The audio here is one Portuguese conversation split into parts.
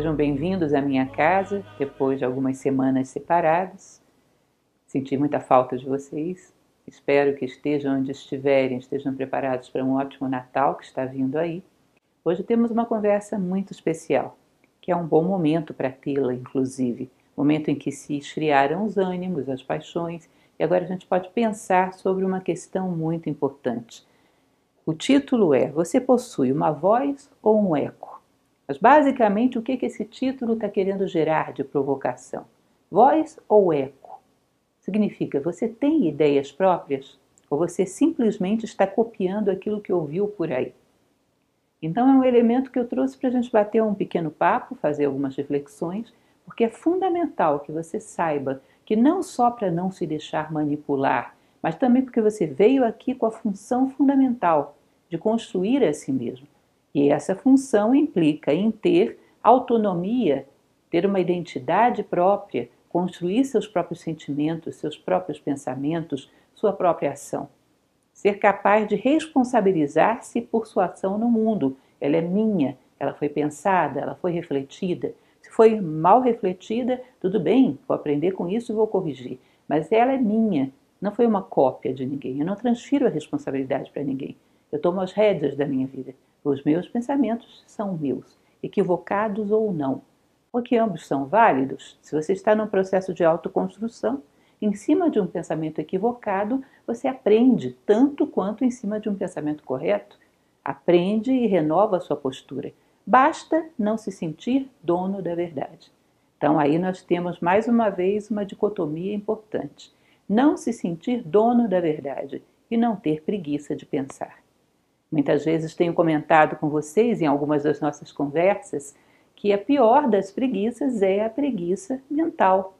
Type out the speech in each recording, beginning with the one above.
Sejam bem-vindos à minha casa depois de algumas semanas separadas. Senti muita falta de vocês. Espero que estejam onde estiverem, estejam preparados para um ótimo Natal que está vindo aí. Hoje temos uma conversa muito especial, que é um bom momento para tê-la, inclusive. Momento em que se esfriaram os ânimos, as paixões, e agora a gente pode pensar sobre uma questão muito importante. O título é Você possui uma voz ou um eco? Mas basicamente o que, que esse título está querendo gerar de provocação? Voz ou eco? Significa você tem ideias próprias ou você simplesmente está copiando aquilo que ouviu por aí? Então é um elemento que eu trouxe para a gente bater um pequeno papo, fazer algumas reflexões, porque é fundamental que você saiba que não só para não se deixar manipular, mas também porque você veio aqui com a função fundamental de construir a si mesmo e essa função implica em ter autonomia, ter uma identidade própria, construir seus próprios sentimentos, seus próprios pensamentos, sua própria ação. Ser capaz de responsabilizar-se por sua ação no mundo. Ela é minha, ela foi pensada, ela foi refletida. Se foi mal refletida, tudo bem, vou aprender com isso e vou corrigir. Mas ela é minha, não foi uma cópia de ninguém. Eu não transfiro a responsabilidade para ninguém. Eu tomo as rédeas da minha vida. Os meus pensamentos são meus, equivocados ou não. Porque ambos são válidos. Se você está num processo de autoconstrução, em cima de um pensamento equivocado, você aprende tanto quanto em cima de um pensamento correto. Aprende e renova a sua postura. Basta não se sentir dono da verdade. Então aí nós temos mais uma vez uma dicotomia importante. Não se sentir dono da verdade e não ter preguiça de pensar. Muitas vezes tenho comentado com vocês em algumas das nossas conversas que a pior das preguiças é a preguiça mental.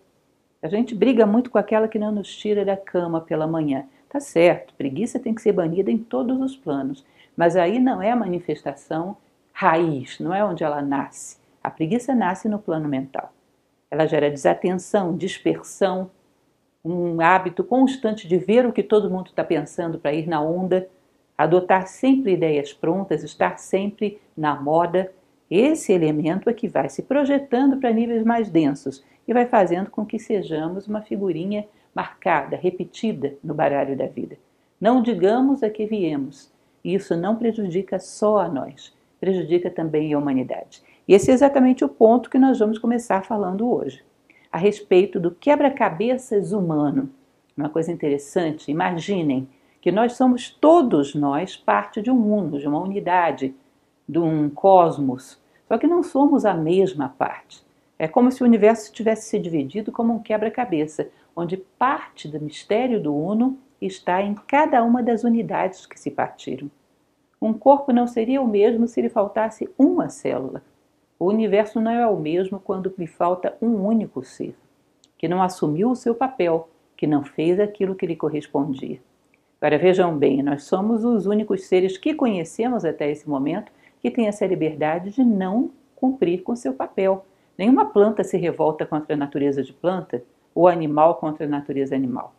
A gente briga muito com aquela que não nos tira da cama pela manhã. Tá certo, preguiça tem que ser banida em todos os planos, mas aí não é a manifestação raiz, não é onde ela nasce. A preguiça nasce no plano mental. Ela gera desatenção, dispersão, um hábito constante de ver o que todo mundo está pensando para ir na onda adotar sempre ideias prontas, estar sempre na moda, esse elemento é que vai se projetando para níveis mais densos e vai fazendo com que sejamos uma figurinha marcada, repetida no baralho da vida. Não digamos a que viemos. Isso não prejudica só a nós, prejudica também a humanidade. E esse é exatamente o ponto que nós vamos começar falando hoje, a respeito do quebra-cabeças humano. Uma coisa interessante, imaginem que nós somos todos nós parte de um mundo, de uma unidade, de um cosmos, só que não somos a mesma parte. É como se o universo tivesse se dividido como um quebra-cabeça, onde parte do mistério do Uno está em cada uma das unidades que se partiram. Um corpo não seria o mesmo se lhe faltasse uma célula. O universo não é o mesmo quando lhe falta um único ser, que não assumiu o seu papel, que não fez aquilo que lhe correspondia. Agora vejam bem, nós somos os únicos seres que conhecemos até esse momento que têm essa liberdade de não cumprir com seu papel. Nenhuma planta se revolta contra a natureza de planta, ou animal contra a natureza animal.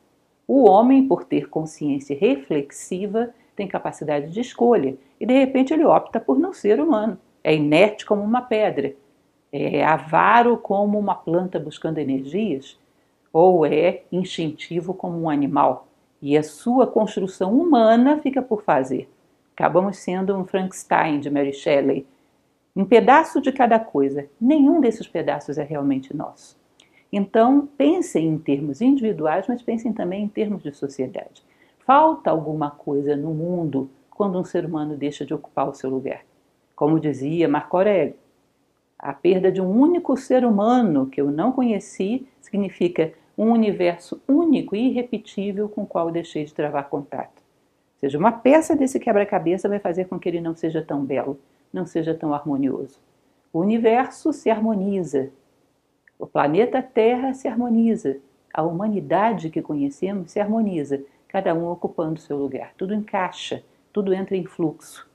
O homem, por ter consciência reflexiva, tem capacidade de escolha e de repente ele opta por não ser humano. É inerte como uma pedra, é avaro como uma planta buscando energias, ou é instintivo como um animal e a sua construção humana fica por fazer. Acabamos sendo um Frankenstein de Mary Shelley. Um pedaço de cada coisa. Nenhum desses pedaços é realmente nosso. Então, pensem em termos individuais, mas pensem também em termos de sociedade. Falta alguma coisa no mundo quando um ser humano deixa de ocupar o seu lugar. Como dizia Marco Aurélio, a perda de um único ser humano que eu não conheci significa um universo único e irrepetível com o qual deixei de travar contato. Ou seja, uma peça desse quebra-cabeça vai fazer com que ele não seja tão belo, não seja tão harmonioso. O universo se harmoniza, o planeta Terra se harmoniza, a humanidade que conhecemos se harmoniza, cada um ocupando seu lugar. Tudo encaixa, tudo entra em fluxo.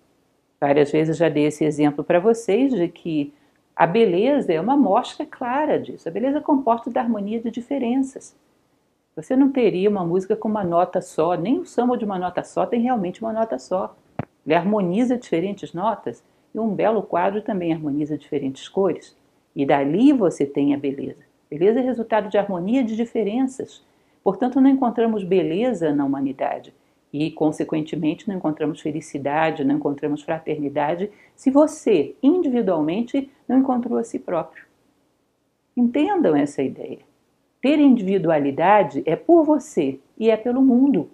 Várias vezes já dei esse exemplo para vocês de que a beleza é uma mostra clara disso. A beleza comporta da harmonia de diferenças. Você não teria uma música com uma nota só, nem o samba de uma nota só tem realmente uma nota só. Ele harmoniza diferentes notas e um belo quadro também harmoniza diferentes cores. E dali você tem a beleza. Beleza é resultado de harmonia de diferenças. Portanto, não encontramos beleza na humanidade e, consequentemente, não encontramos felicidade, não encontramos fraternidade se você, individualmente, não encontrou a si próprio. Entendam essa ideia. Ter individualidade é por você e é pelo mundo.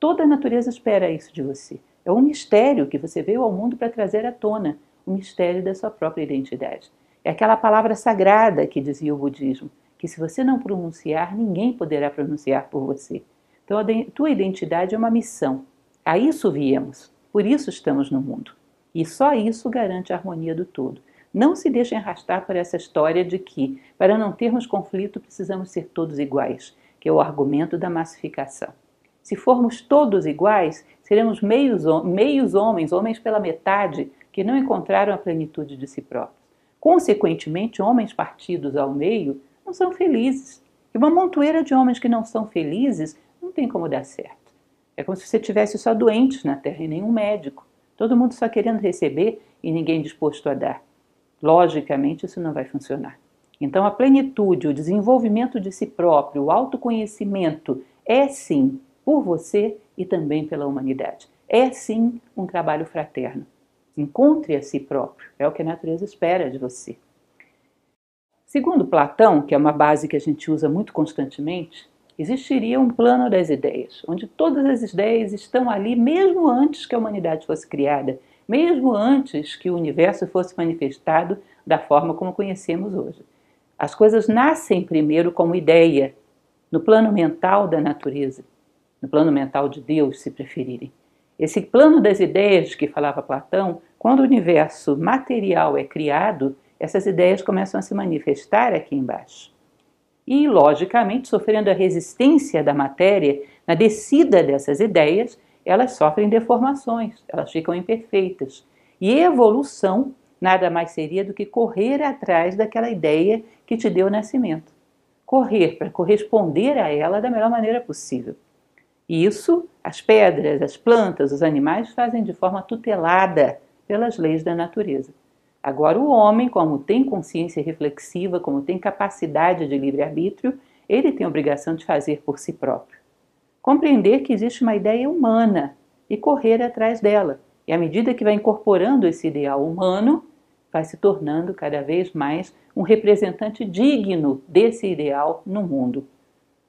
Toda a natureza espera isso de você. É um mistério que você veio ao mundo para trazer à tona o mistério da sua própria identidade. É aquela palavra sagrada que dizia o budismo, que se você não pronunciar, ninguém poderá pronunciar por você. Então a tua identidade é uma missão. A isso viemos, por isso estamos no mundo. E só isso garante a harmonia do todo. Não se deixem arrastar por essa história de que, para não termos conflito, precisamos ser todos iguais, que é o argumento da massificação. Se formos todos iguais, seremos meios, meios homens, homens pela metade, que não encontraram a plenitude de si próprios. Consequentemente, homens partidos ao meio não são felizes. E uma montoeira de homens que não são felizes não tem como dar certo. É como se você tivesse só doentes na Terra e nenhum médico. Todo mundo só querendo receber e ninguém disposto a dar. Logicamente, isso não vai funcionar. Então, a plenitude, o desenvolvimento de si próprio, o autoconhecimento é sim por você e também pela humanidade. É sim um trabalho fraterno. Encontre a si próprio, é o que a natureza espera de você. Segundo Platão, que é uma base que a gente usa muito constantemente, existiria um plano das ideias, onde todas as ideias estão ali mesmo antes que a humanidade fosse criada, mesmo antes que o universo fosse manifestado da forma como conhecemos hoje. As coisas nascem primeiro como ideia, no plano mental da natureza, no plano mental de Deus, se preferirem. Esse plano das ideias que falava Platão, quando o universo material é criado, essas ideias começam a se manifestar aqui embaixo. E, logicamente, sofrendo a resistência da matéria na descida dessas ideias, elas sofrem deformações, elas ficam imperfeitas. E evolução nada mais seria do que correr atrás daquela ideia que te deu nascimento. Correr para corresponder a ela da melhor maneira possível. E isso as pedras, as plantas, os animais fazem de forma tutelada pelas leis da natureza. Agora, o homem, como tem consciência reflexiva, como tem capacidade de livre-arbítrio, ele tem a obrigação de fazer por si próprio. Compreender que existe uma ideia humana e correr atrás dela. E à medida que vai incorporando esse ideal humano, vai se tornando cada vez mais um representante digno desse ideal no mundo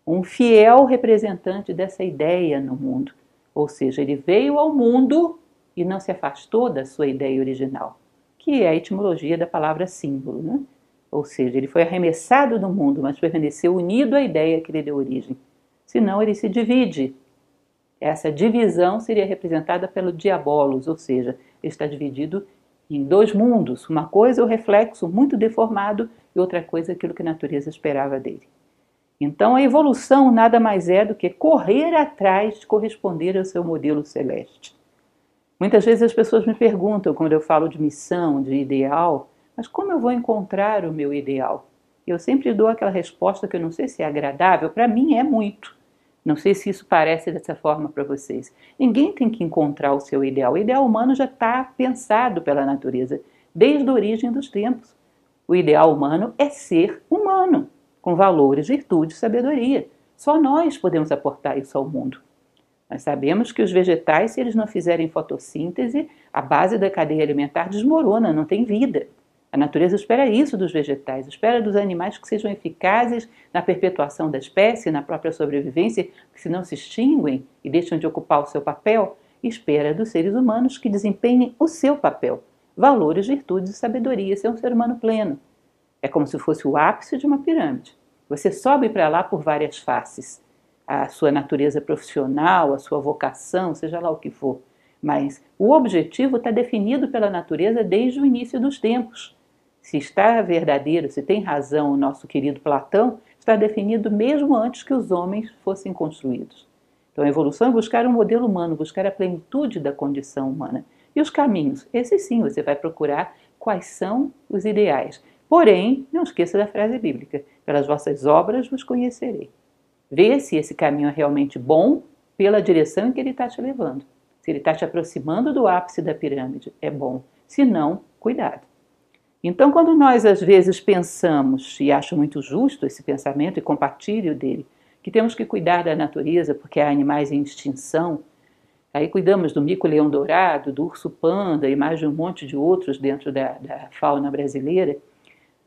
um fiel representante dessa ideia no mundo. Ou seja, ele veio ao mundo e não se afastou da sua ideia original, que é a etimologia da palavra símbolo. Né? Ou seja, ele foi arremessado do mundo, mas permaneceu unido à ideia que lhe deu origem. Senão, ele se divide. Essa divisão seria representada pelo diabolos, ou seja, ele está dividido em dois mundos. Uma coisa é o reflexo muito deformado e outra coisa é aquilo que a natureza esperava dele. Então, a evolução nada mais é do que correr atrás de corresponder ao seu modelo celeste. Muitas vezes as pessoas me perguntam, quando eu falo de missão, de ideal, mas como eu vou encontrar o meu ideal? Eu sempre dou aquela resposta que eu não sei se é agradável, para mim é muito. Não sei se isso parece dessa forma para vocês. Ninguém tem que encontrar o seu ideal. O ideal humano já está pensado pela natureza, desde a origem dos tempos. O ideal humano é ser humano com valores, virtudes, sabedoria. Só nós podemos aportar isso ao mundo. Nós sabemos que os vegetais, se eles não fizerem fotossíntese, a base da cadeia alimentar desmorona, não tem vida. A natureza espera isso dos vegetais, espera dos animais que sejam eficazes na perpetuação da espécie, na própria sobrevivência, que se não se extinguem e deixam de ocupar o seu papel, espera dos seres humanos que desempenhem o seu papel, valores, virtudes e sabedoria, ser um ser humano pleno. É como se fosse o ápice de uma pirâmide. Você sobe para lá por várias faces. A sua natureza profissional, a sua vocação, seja lá o que for. Mas o objetivo está definido pela natureza desde o início dos tempos. Se está verdadeiro, se tem razão o nosso querido Platão, está definido mesmo antes que os homens fossem construídos. Então a evolução é buscar um modelo humano, buscar a plenitude da condição humana. E os caminhos? Esse sim, você vai procurar quais são os ideais. Porém, não esqueça da frase bíblica: pelas vossas obras vos conhecerei. Vê se esse caminho é realmente bom pela direção em que ele está te levando. Se ele está te aproximando do ápice da pirâmide, é bom. Se não, cuidado. Então, quando nós às vezes pensamos, e acho muito justo esse pensamento e compartilho dele, que temos que cuidar da natureza porque há animais em extinção, aí cuidamos do mico-leão dourado, do urso-panda e mais de um monte de outros dentro da, da fauna brasileira,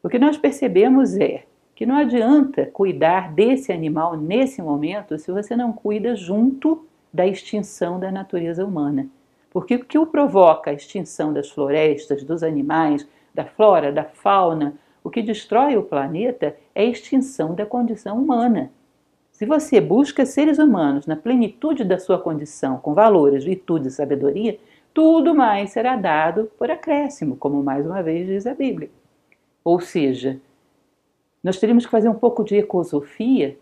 o que nós percebemos é que não adianta cuidar desse animal nesse momento se você não cuida junto da extinção da natureza humana. Porque o que o provoca a extinção das florestas, dos animais, da flora, da fauna, o que destrói o planeta é a extinção da condição humana. Se você busca seres humanos na plenitude da sua condição, com valores, virtudes e sabedoria, tudo mais será dado por acréscimo, como mais uma vez diz a Bíblia. Ou seja, nós teríamos que fazer um pouco de ecosofia,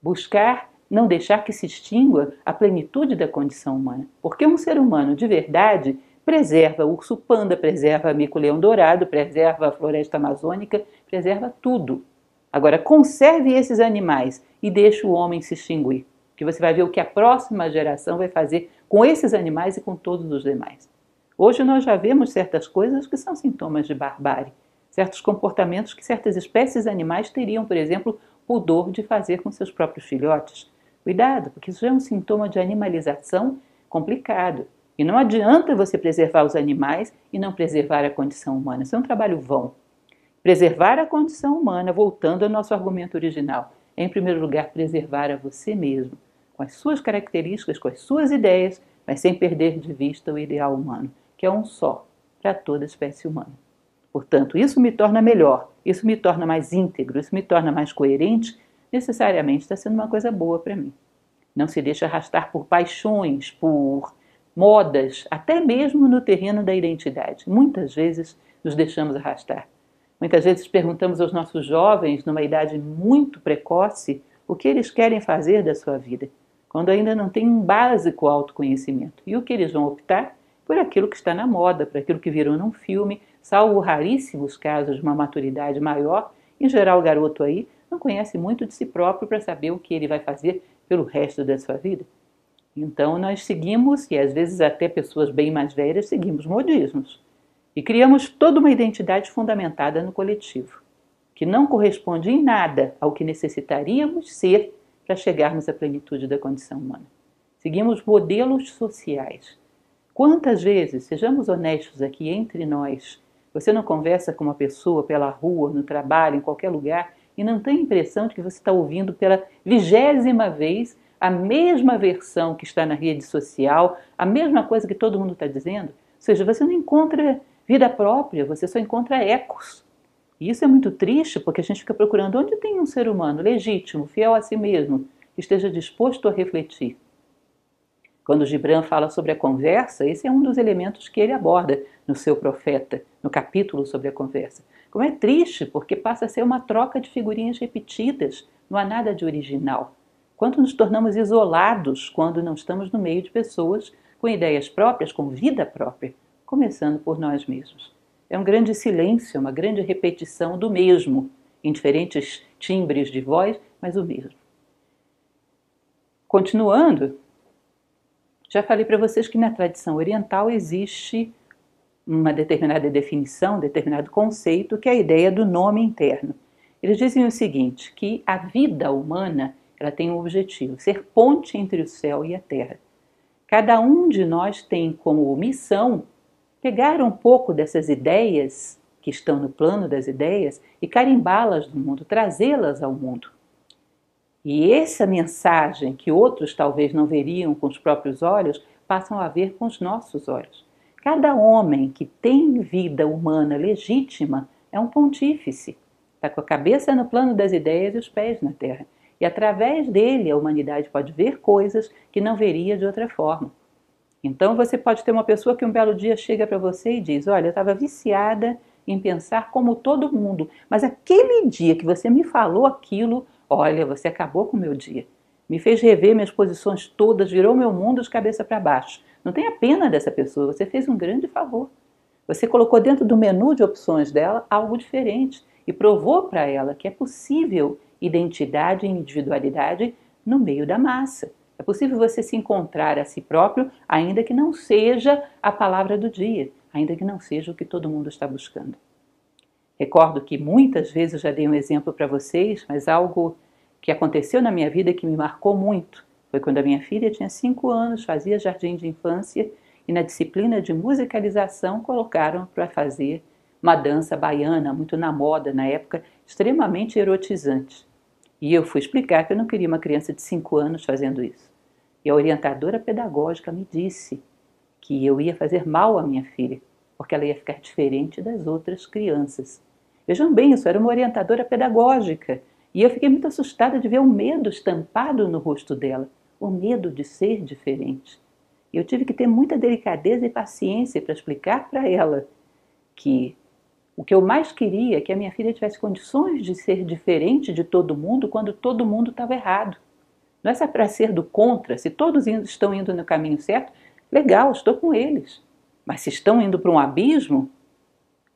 buscar não deixar que se extingua a plenitude da condição humana. Porque um ser humano de verdade preserva o urso panda, preserva mico-leão dourado, preserva a floresta amazônica, preserva tudo. Agora, conserve esses animais e deixe o homem se extinguir, que você vai ver o que a próxima geração vai fazer com esses animais e com todos os demais. Hoje nós já vemos certas coisas que são sintomas de barbárie, certos comportamentos que certas espécies animais teriam, por exemplo, pudor de fazer com seus próprios filhotes. Cuidado, porque isso é um sintoma de animalização complicado. E não adianta você preservar os animais e não preservar a condição humana. Isso é um trabalho vão. Preservar a condição humana, voltando ao nosso argumento original, é, em primeiro lugar, preservar a você mesmo, com as suas características, com as suas ideias, mas sem perder de vista o ideal humano, que é um só para toda a espécie humana. Portanto, isso me torna melhor, isso me torna mais íntegro, isso me torna mais coerente, necessariamente está sendo uma coisa boa para mim. Não se deixa arrastar por paixões, por modas, até mesmo no terreno da identidade. Muitas vezes nos deixamos arrastar. Muitas vezes perguntamos aos nossos jovens, numa idade muito precoce, o que eles querem fazer da sua vida, quando ainda não têm um básico autoconhecimento. E o que eles vão optar? Por aquilo que está na moda, por aquilo que viram num filme, salvo raríssimos casos de uma maturidade maior. Em geral, o garoto aí não conhece muito de si próprio para saber o que ele vai fazer pelo resto da sua vida. Então nós seguimos, e às vezes até pessoas bem mais velhas, seguimos modismos. E criamos toda uma identidade fundamentada no coletivo, que não corresponde em nada ao que necessitaríamos ser para chegarmos à plenitude da condição humana. Seguimos modelos sociais. Quantas vezes, sejamos honestos aqui entre nós, você não conversa com uma pessoa pela rua, no trabalho, em qualquer lugar, e não tem a impressão de que você está ouvindo pela vigésima vez a mesma versão que está na rede social, a mesma coisa que todo mundo está dizendo. Ou seja, você não encontra vida própria, você só encontra ecos. E isso é muito triste porque a gente fica procurando onde tem um ser humano legítimo, fiel a si mesmo, que esteja disposto a refletir. Quando Gibran fala sobre a conversa, esse é um dos elementos que ele aborda no seu profeta, no capítulo sobre a conversa. Como é triste, porque passa a ser uma troca de figurinhas repetidas, não há nada de original quanto nos tornamos isolados quando não estamos no meio de pessoas com ideias próprias, com vida própria, começando por nós mesmos. É um grande silêncio, uma grande repetição do mesmo, em diferentes timbres de voz, mas o mesmo. Continuando, já falei para vocês que na tradição oriental existe uma determinada definição, determinado conceito, que é a ideia do nome interno. Eles dizem o seguinte, que a vida humana ela tem um objetivo: ser ponte entre o céu e a terra. Cada um de nós tem como missão pegar um pouco dessas ideias que estão no plano das ideias e carimbá-las no mundo, trazê-las ao mundo. E essa mensagem que outros talvez não veriam com os próprios olhos, passam a ver com os nossos olhos. Cada homem que tem vida humana legítima é um pontífice. Está com a cabeça no plano das ideias e os pés na terra. E através dele a humanidade pode ver coisas que não veria de outra forma. Então você pode ter uma pessoa que um belo dia chega para você e diz: Olha, eu estava viciada em pensar como todo mundo, mas aquele dia que você me falou aquilo, olha, você acabou com o meu dia. Me fez rever minhas posições todas, virou meu mundo de cabeça para baixo. Não tenha pena dessa pessoa, você fez um grande favor. Você colocou dentro do menu de opções dela algo diferente e provou para ela que é possível identidade e individualidade no meio da massa. É possível você se encontrar a si próprio, ainda que não seja a palavra do dia, ainda que não seja o que todo mundo está buscando. Recordo que muitas vezes já dei um exemplo para vocês, mas algo que aconteceu na minha vida que me marcou muito foi quando a minha filha tinha cinco anos, fazia jardim de infância e na disciplina de musicalização colocaram para fazer uma dança baiana muito na moda na época, extremamente erotizante. E eu fui explicar que eu não queria uma criança de cinco anos fazendo isso. E a orientadora pedagógica me disse que eu ia fazer mal à minha filha, porque ela ia ficar diferente das outras crianças. Vejam bem, isso era uma orientadora pedagógica. E eu fiquei muito assustada de ver o medo estampado no rosto dela, o medo de ser diferente. Eu tive que ter muita delicadeza e paciência para explicar para ela que o que eu mais queria é que a minha filha tivesse condições de ser diferente de todo mundo quando todo mundo estava errado. Não é para ser do contra, se todos estão indo no caminho certo, legal, estou com eles. Mas se estão indo para um abismo,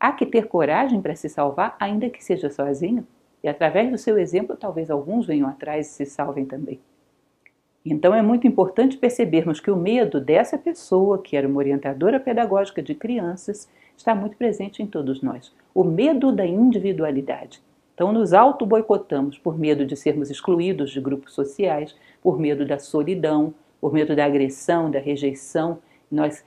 há que ter coragem para se salvar, ainda que seja sozinho. E através do seu exemplo, talvez alguns venham atrás e se salvem também. Então é muito importante percebermos que o medo dessa pessoa, que era uma orientadora pedagógica de crianças, está muito presente em todos nós. O medo da individualidade. Então, nos auto-boicotamos por medo de sermos excluídos de grupos sociais, por medo da solidão, por medo da agressão, da rejeição. Nós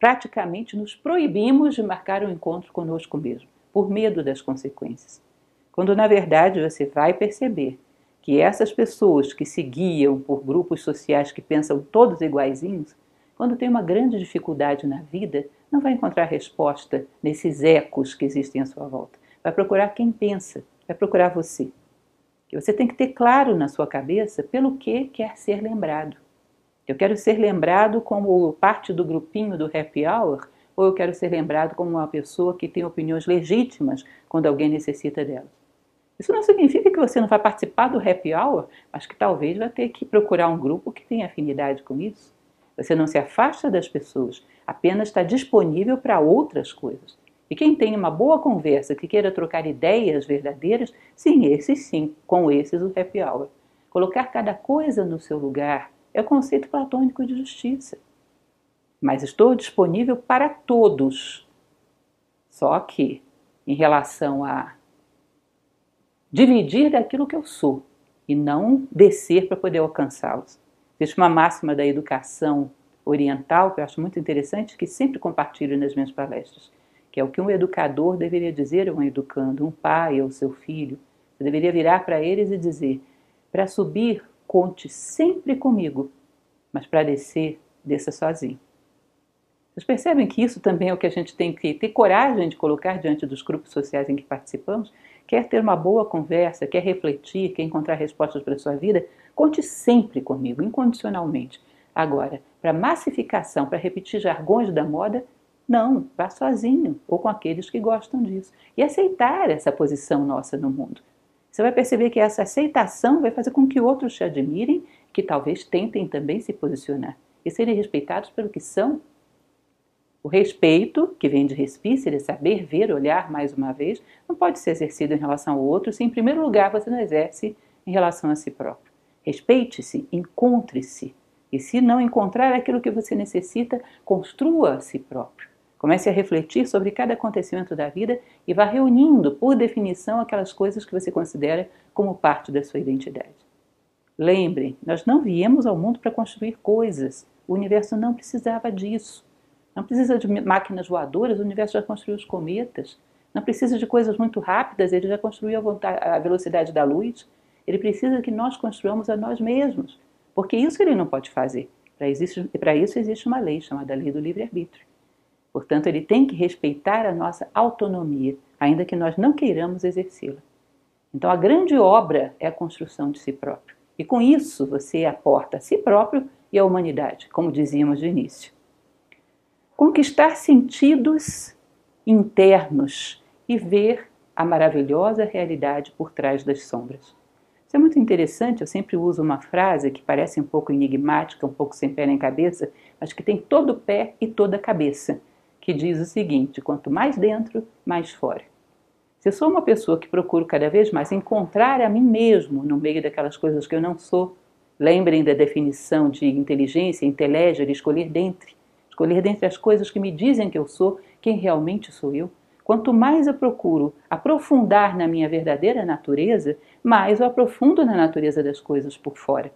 praticamente nos proibimos de marcar um encontro conosco mesmo, por medo das consequências. Quando na verdade você vai perceber que essas pessoas que se guiam por grupos sociais que pensam todos iguaizinhos, quando tem uma grande dificuldade na vida, não vai encontrar resposta nesses ecos que existem à sua volta. Vai procurar quem pensa, vai procurar você. E você tem que ter claro na sua cabeça pelo que quer ser lembrado. Eu quero ser lembrado como parte do grupinho do happy hour ou eu quero ser lembrado como uma pessoa que tem opiniões legítimas quando alguém necessita delas. Isso não significa que você não vai participar do happy hour, mas que talvez vai ter que procurar um grupo que tenha afinidade com isso. Você não se afasta das pessoas, apenas está disponível para outras coisas. E quem tem uma boa conversa, que queira trocar ideias verdadeiras, sim, esses sim, com esses o happy hour. Colocar cada coisa no seu lugar é o conceito platônico de justiça. Mas estou disponível para todos. Só que, em relação a dividir daquilo que eu sou e não descer para poder alcançá-los. Existe uma máxima da educação oriental que eu acho muito interessante, que sempre compartilho nas minhas palestras, que é o que um educador deveria dizer a um educando, um pai ou seu filho. Você deveria virar para eles e dizer: para subir, conte sempre comigo, mas para descer, desça sozinho. Vocês percebem que isso também é o que a gente tem que ter coragem de colocar diante dos grupos sociais em que participamos? Quer ter uma boa conversa, quer refletir, quer encontrar respostas para a sua vida? Conte sempre comigo, incondicionalmente. Agora, para massificação, para repetir jargões da moda, não, vá sozinho ou com aqueles que gostam disso. E aceitar essa posição nossa no mundo. Você vai perceber que essa aceitação vai fazer com que outros te admirem, que talvez tentem também se posicionar e serem respeitados pelo que são. O respeito, que vem de respice, de saber ver, olhar mais uma vez, não pode ser exercido em relação ao outro se, em primeiro lugar, você não exerce em relação a si próprio. Respeite-se, encontre-se, e se não encontrar aquilo que você necessita, construa a si próprio. Comece a refletir sobre cada acontecimento da vida e vá reunindo, por definição, aquelas coisas que você considera como parte da sua identidade. Lembre, nós não viemos ao mundo para construir coisas. O universo não precisava disso. Não precisa de máquinas voadoras, o universo já construiu os cometas. Não precisa de coisas muito rápidas, ele já construiu a, velocidade da luz. Ele precisa que nós construamos a nós mesmos. Porque isso ele não pode fazer. Para isso existe uma lei chamada Lei do Livre-Arbítrio. Portanto, ele tem que respeitar a nossa autonomia, ainda que nós não queiramos exercê-la. Então, a grande obra é a construção de si próprio. E com isso, você aporta a si próprio e a humanidade, como dizíamos de início. Conquistar sentidos internos e ver a maravilhosa realidade por trás das sombras. Isso é muito interessante, eu sempre uso uma frase que parece um pouco enigmática, um pouco sem pé nem cabeça, mas que tem todo o pé e toda a cabeça, que diz o seguinte: quanto mais dentro, mais fora. Se eu sou uma pessoa que procuro cada vez mais encontrar a mim mesmo no meio daquelas coisas que eu não sou, lembrem da definição de inteligência, inteligere, escolher dentre, escolher dentre as coisas que me dizem que eu sou, quem realmente sou eu. Quanto mais eu procuro aprofundar na minha verdadeira natureza, mais eu aprofundo na natureza das coisas por fora,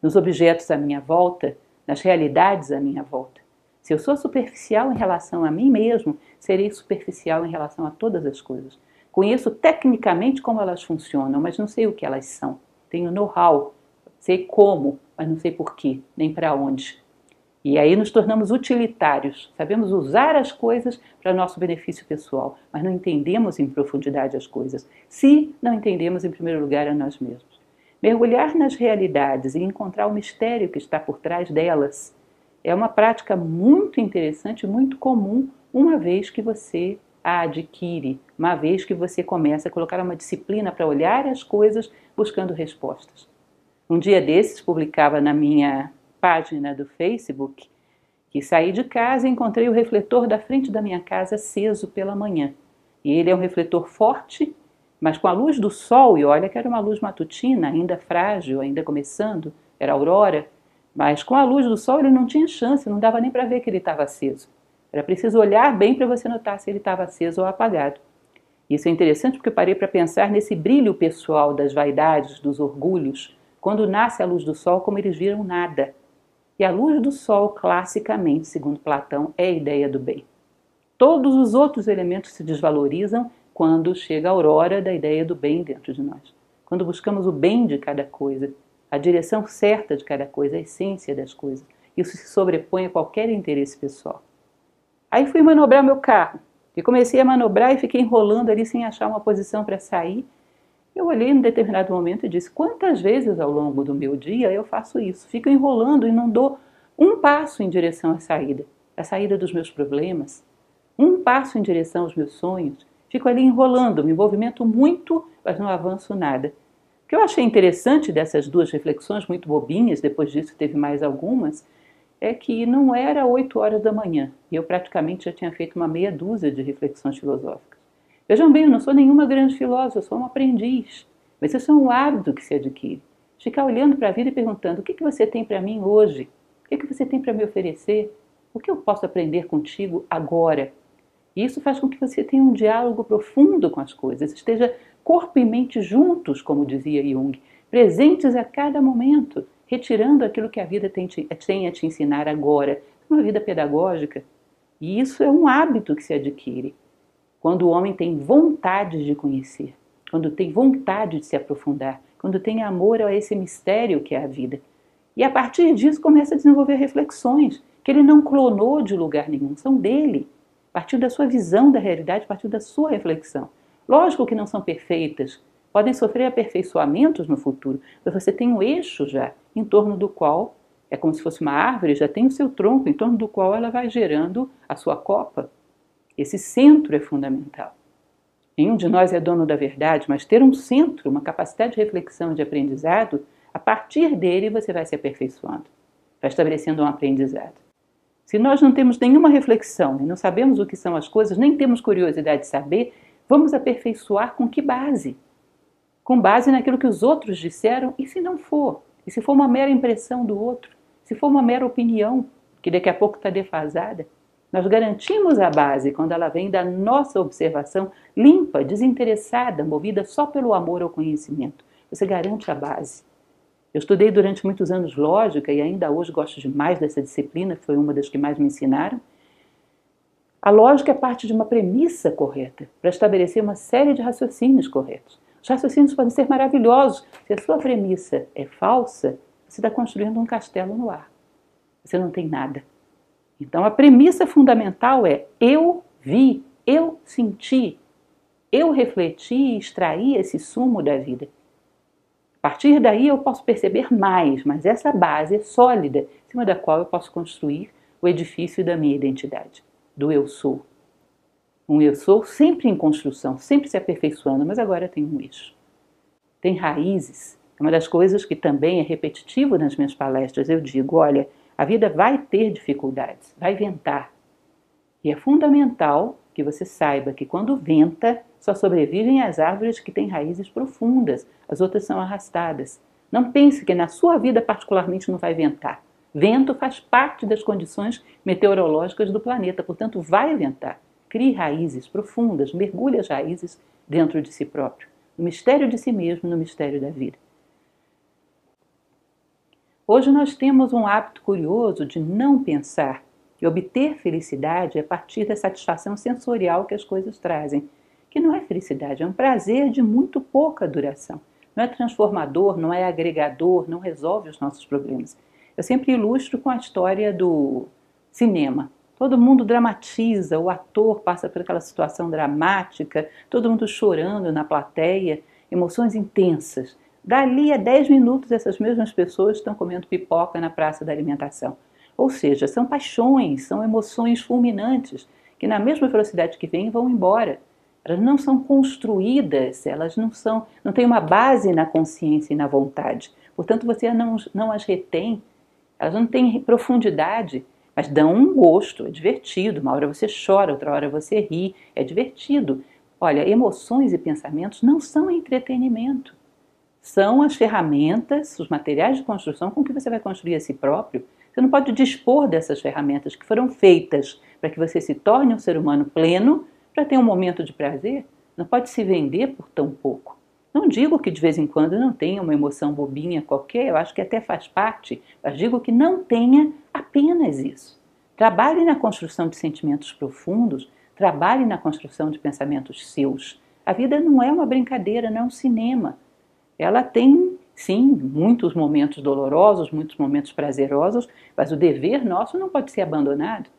nos objetos à minha volta, nas realidades à minha volta. Se eu sou superficial em relação a mim mesmo, serei superficial em relação a todas as coisas. Conheço tecnicamente como elas funcionam, mas não sei o que elas são. Tenho know-how, sei como, mas não sei porquê, nem para onde. E aí nos tornamos utilitários, sabemos usar as coisas para nosso benefício pessoal, mas não entendemos em profundidade as coisas, se não entendemos em primeiro lugar a nós mesmos. Mergulhar nas realidades e encontrar o mistério que está por trás delas é uma prática muito interessante, muito comum, uma vez que você a adquire, uma vez que você começa a colocar uma disciplina para olhar as coisas buscando respostas. Um dia desses publicava na minha página do Facebook que saí de casa e encontrei o refletor da frente da minha casa aceso pela manhã. E ele é um refletor forte, mas com a luz do sol, e olha que era uma luz matutina, ainda frágil, ainda começando, era aurora, mas com a luz do sol ele não tinha chance, não dava nem para ver que ele estava aceso. Era preciso olhar bem para você notar se ele estava aceso ou apagado. Isso é interessante porque eu parei para pensar nesse brilho pessoal das vaidades, dos orgulhos, quando nasce a luz do sol, como eles viram nada. E a luz do sol, classicamente, segundo Platão, é a ideia do bem. Todos os outros elementos se desvalorizam quando chega a aurora da ideia do bem dentro de nós. Quando buscamos o bem de cada coisa, a direção certa de cada coisa, a essência das coisas. Isso se sobrepõe a qualquer interesse pessoal. Aí fui manobrar meu carro e comecei a manobrar e fiquei enrolando ali sem achar uma posição para sair eu olhei em determinado momento e disse: quantas vezes ao longo do meu dia eu faço isso? Fico enrolando e não dou um passo em direção à saída, à saída dos meus problemas, um passo em direção aos meus sonhos. Fico ali enrolando, me movimento muito, mas não avanço nada. O que eu achei interessante dessas duas reflexões, muito bobinhas, depois disso teve mais algumas, é que não era oito horas da manhã e eu praticamente já tinha feito uma meia dúzia de reflexões filosóficas. Vejam bem, eu não sou nenhuma grande filósofa, eu sou um aprendiz. Mas isso é um hábito que se adquire. Ficar olhando para a vida e perguntando: o que, que você tem para mim hoje? O que, que você tem para me oferecer? O que eu posso aprender contigo agora? E isso faz com que você tenha um diálogo profundo com as coisas, esteja corpo e mente juntos, como dizia Jung, presentes a cada momento, retirando aquilo que a vida tem, tem a te ensinar agora. Uma vida pedagógica. E isso é um hábito que se adquire quando o homem tem vontade de conhecer, quando tem vontade de se aprofundar, quando tem amor a esse mistério que é a vida. E a partir disso começa a desenvolver reflexões que ele não clonou de lugar nenhum, são dele, a partir da sua visão da realidade, a partir da sua reflexão. Lógico que não são perfeitas, podem sofrer aperfeiçoamentos no futuro, mas você tem um eixo já em torno do qual é como se fosse uma árvore, já tem o seu tronco em torno do qual ela vai gerando a sua copa, esse centro é fundamental. Nenhum de nós é dono da verdade, mas ter um centro, uma capacidade de reflexão, de aprendizado, a partir dele você vai se aperfeiçoando, vai estabelecendo um aprendizado. Se nós não temos nenhuma reflexão e não sabemos o que são as coisas, nem temos curiosidade de saber, vamos aperfeiçoar com que base? Com base naquilo que os outros disseram, e se não for? E se for uma mera impressão do outro? Se for uma mera opinião, que daqui a pouco está defasada? Nós garantimos a base quando ela vem da nossa observação limpa, desinteressada, movida só pelo amor ao conhecimento. Você garante a base. Eu estudei durante muitos anos lógica e ainda hoje gosto demais dessa disciplina, foi uma das que mais me ensinaram. A lógica é parte de uma premissa correta para estabelecer uma série de raciocínios corretos. Os raciocínios podem ser maravilhosos. Se a sua premissa é falsa, você está construindo um castelo no ar. Você não tem nada. Então a premissa fundamental é eu vi, eu senti, eu refleti e extraí esse sumo da vida. A partir daí eu posso perceber mais, mas essa base é sólida, em cima da qual eu posso construir o edifício da minha identidade, do eu sou. Um eu sou sempre em construção, sempre se aperfeiçoando, mas agora tem um eixo. Tem raízes. É uma das coisas que também é repetitivo nas minhas palestras. Eu digo, olha, a vida vai ter dificuldades, vai ventar. E é fundamental que você saiba que quando venta, só sobrevivem as árvores que têm raízes profundas, as outras são arrastadas. Não pense que na sua vida particularmente não vai ventar. Vento faz parte das condições meteorológicas do planeta, portanto vai ventar. crie raízes profundas, mergulhe as raízes dentro de si próprio, no mistério de si mesmo, no mistério da vida. Hoje nós temos um hábito curioso de não pensar e obter felicidade a partir da satisfação sensorial que as coisas trazem, que não é felicidade, é um prazer de muito pouca duração. Não é transformador, não é agregador, não resolve os nossos problemas. Eu sempre ilustro com a história do cinema. Todo mundo dramatiza, o ator passa por aquela situação dramática, todo mundo chorando na plateia, emoções intensas. Dali a 10 minutos, essas mesmas pessoas estão comendo pipoca na praça da alimentação. Ou seja, são paixões, são emoções fulminantes que, na mesma velocidade que vêm, vão embora. Elas não são construídas, elas não são, não têm uma base na consciência e na vontade. Portanto, você não, não as retém, elas não têm profundidade, mas dão um gosto, é divertido. Uma hora você chora, outra hora você ri, é divertido. Olha, emoções e pensamentos não são entretenimento. São as ferramentas, os materiais de construção com que você vai construir a si próprio. Você não pode dispor dessas ferramentas que foram feitas para que você se torne um ser humano pleno, para ter um momento de prazer. Não pode se vender por tão pouco. Não digo que de vez em quando não tenha uma emoção bobinha qualquer, eu acho que até faz parte, mas digo que não tenha apenas isso. Trabalhe na construção de sentimentos profundos, trabalhe na construção de pensamentos seus. A vida não é uma brincadeira, não é um cinema. Ela tem, sim, muitos momentos dolorosos, muitos momentos prazerosos, mas o dever nosso não pode ser abandonado.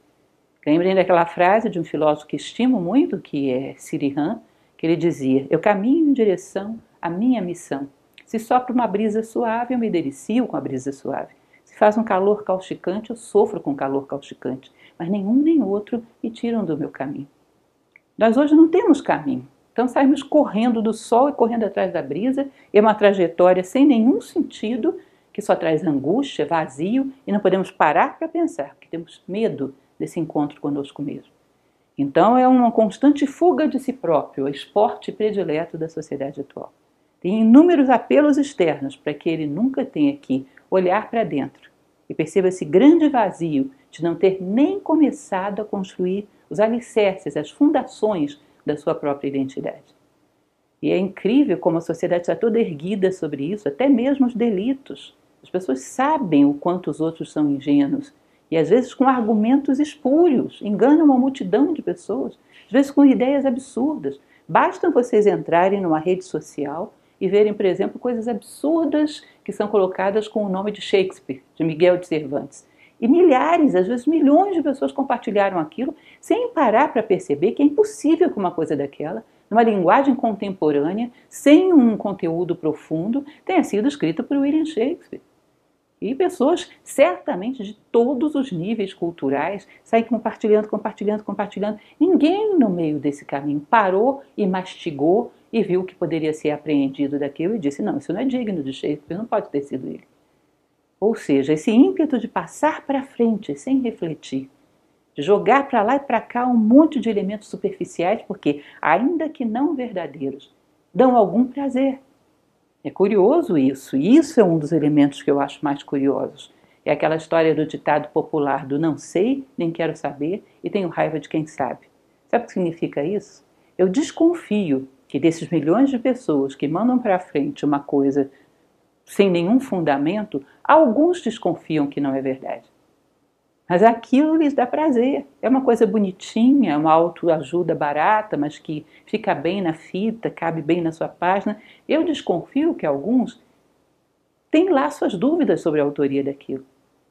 Lembrem daquela frase de um filósofo que estimo muito, que é Sirihan, que ele dizia: Eu caminho em direção à minha missão. Se sopra uma brisa suave, eu me delicio com a brisa suave. Se faz um calor causticante, eu sofro com calor causticante. Mas nenhum nem outro me tiram do meu caminho. Nós hoje não temos caminho. Então saímos correndo do sol e correndo atrás da brisa, é uma trajetória sem nenhum sentido, que só traz angústia, vazio, e não podemos parar para pensar, porque temos medo desse encontro conosco mesmo. Então é uma constante fuga de si próprio, o esporte predileto da sociedade atual. Tem inúmeros apelos externos para que ele nunca tenha que olhar para dentro e perceba esse grande vazio de não ter nem começado a construir os alicerces, as fundações da sua própria identidade. E é incrível como a sociedade está toda erguida sobre isso, até mesmo os delitos. As pessoas sabem o quanto os outros são ingênuos e às vezes com argumentos espúrios, enganam uma multidão de pessoas, às vezes com ideias absurdas. Basta vocês entrarem numa rede social e verem, por exemplo, coisas absurdas que são colocadas com o nome de Shakespeare, de Miguel de Cervantes. E milhares, às vezes milhões de pessoas compartilharam aquilo sem parar para perceber que é impossível que uma coisa daquela, numa linguagem contemporânea, sem um conteúdo profundo, tenha sido escrita por William Shakespeare. E pessoas, certamente, de todos os níveis culturais, saem compartilhando, compartilhando, compartilhando. Ninguém no meio desse caminho parou e mastigou e viu que poderia ser apreendido daquilo e disse: não, isso não é digno de Shakespeare, não pode ter sido ele. Ou seja, esse ímpeto de passar para frente sem refletir, de jogar para lá e para cá um monte de elementos superficiais, porque, ainda que não verdadeiros, dão algum prazer, é curioso isso, e isso é um dos elementos que eu acho mais curiosos. É aquela história do ditado popular do não sei, nem quero saber e tenho raiva de quem sabe. Sabe o que significa isso? Eu desconfio que desses milhões de pessoas que mandam para frente uma coisa sem nenhum fundamento, alguns desconfiam que não é verdade. Mas aquilo lhes dá prazer. É uma coisa bonitinha, uma autoajuda barata, mas que fica bem na fita, cabe bem na sua página. Eu desconfio que alguns têm lá suas dúvidas sobre a autoria daquilo,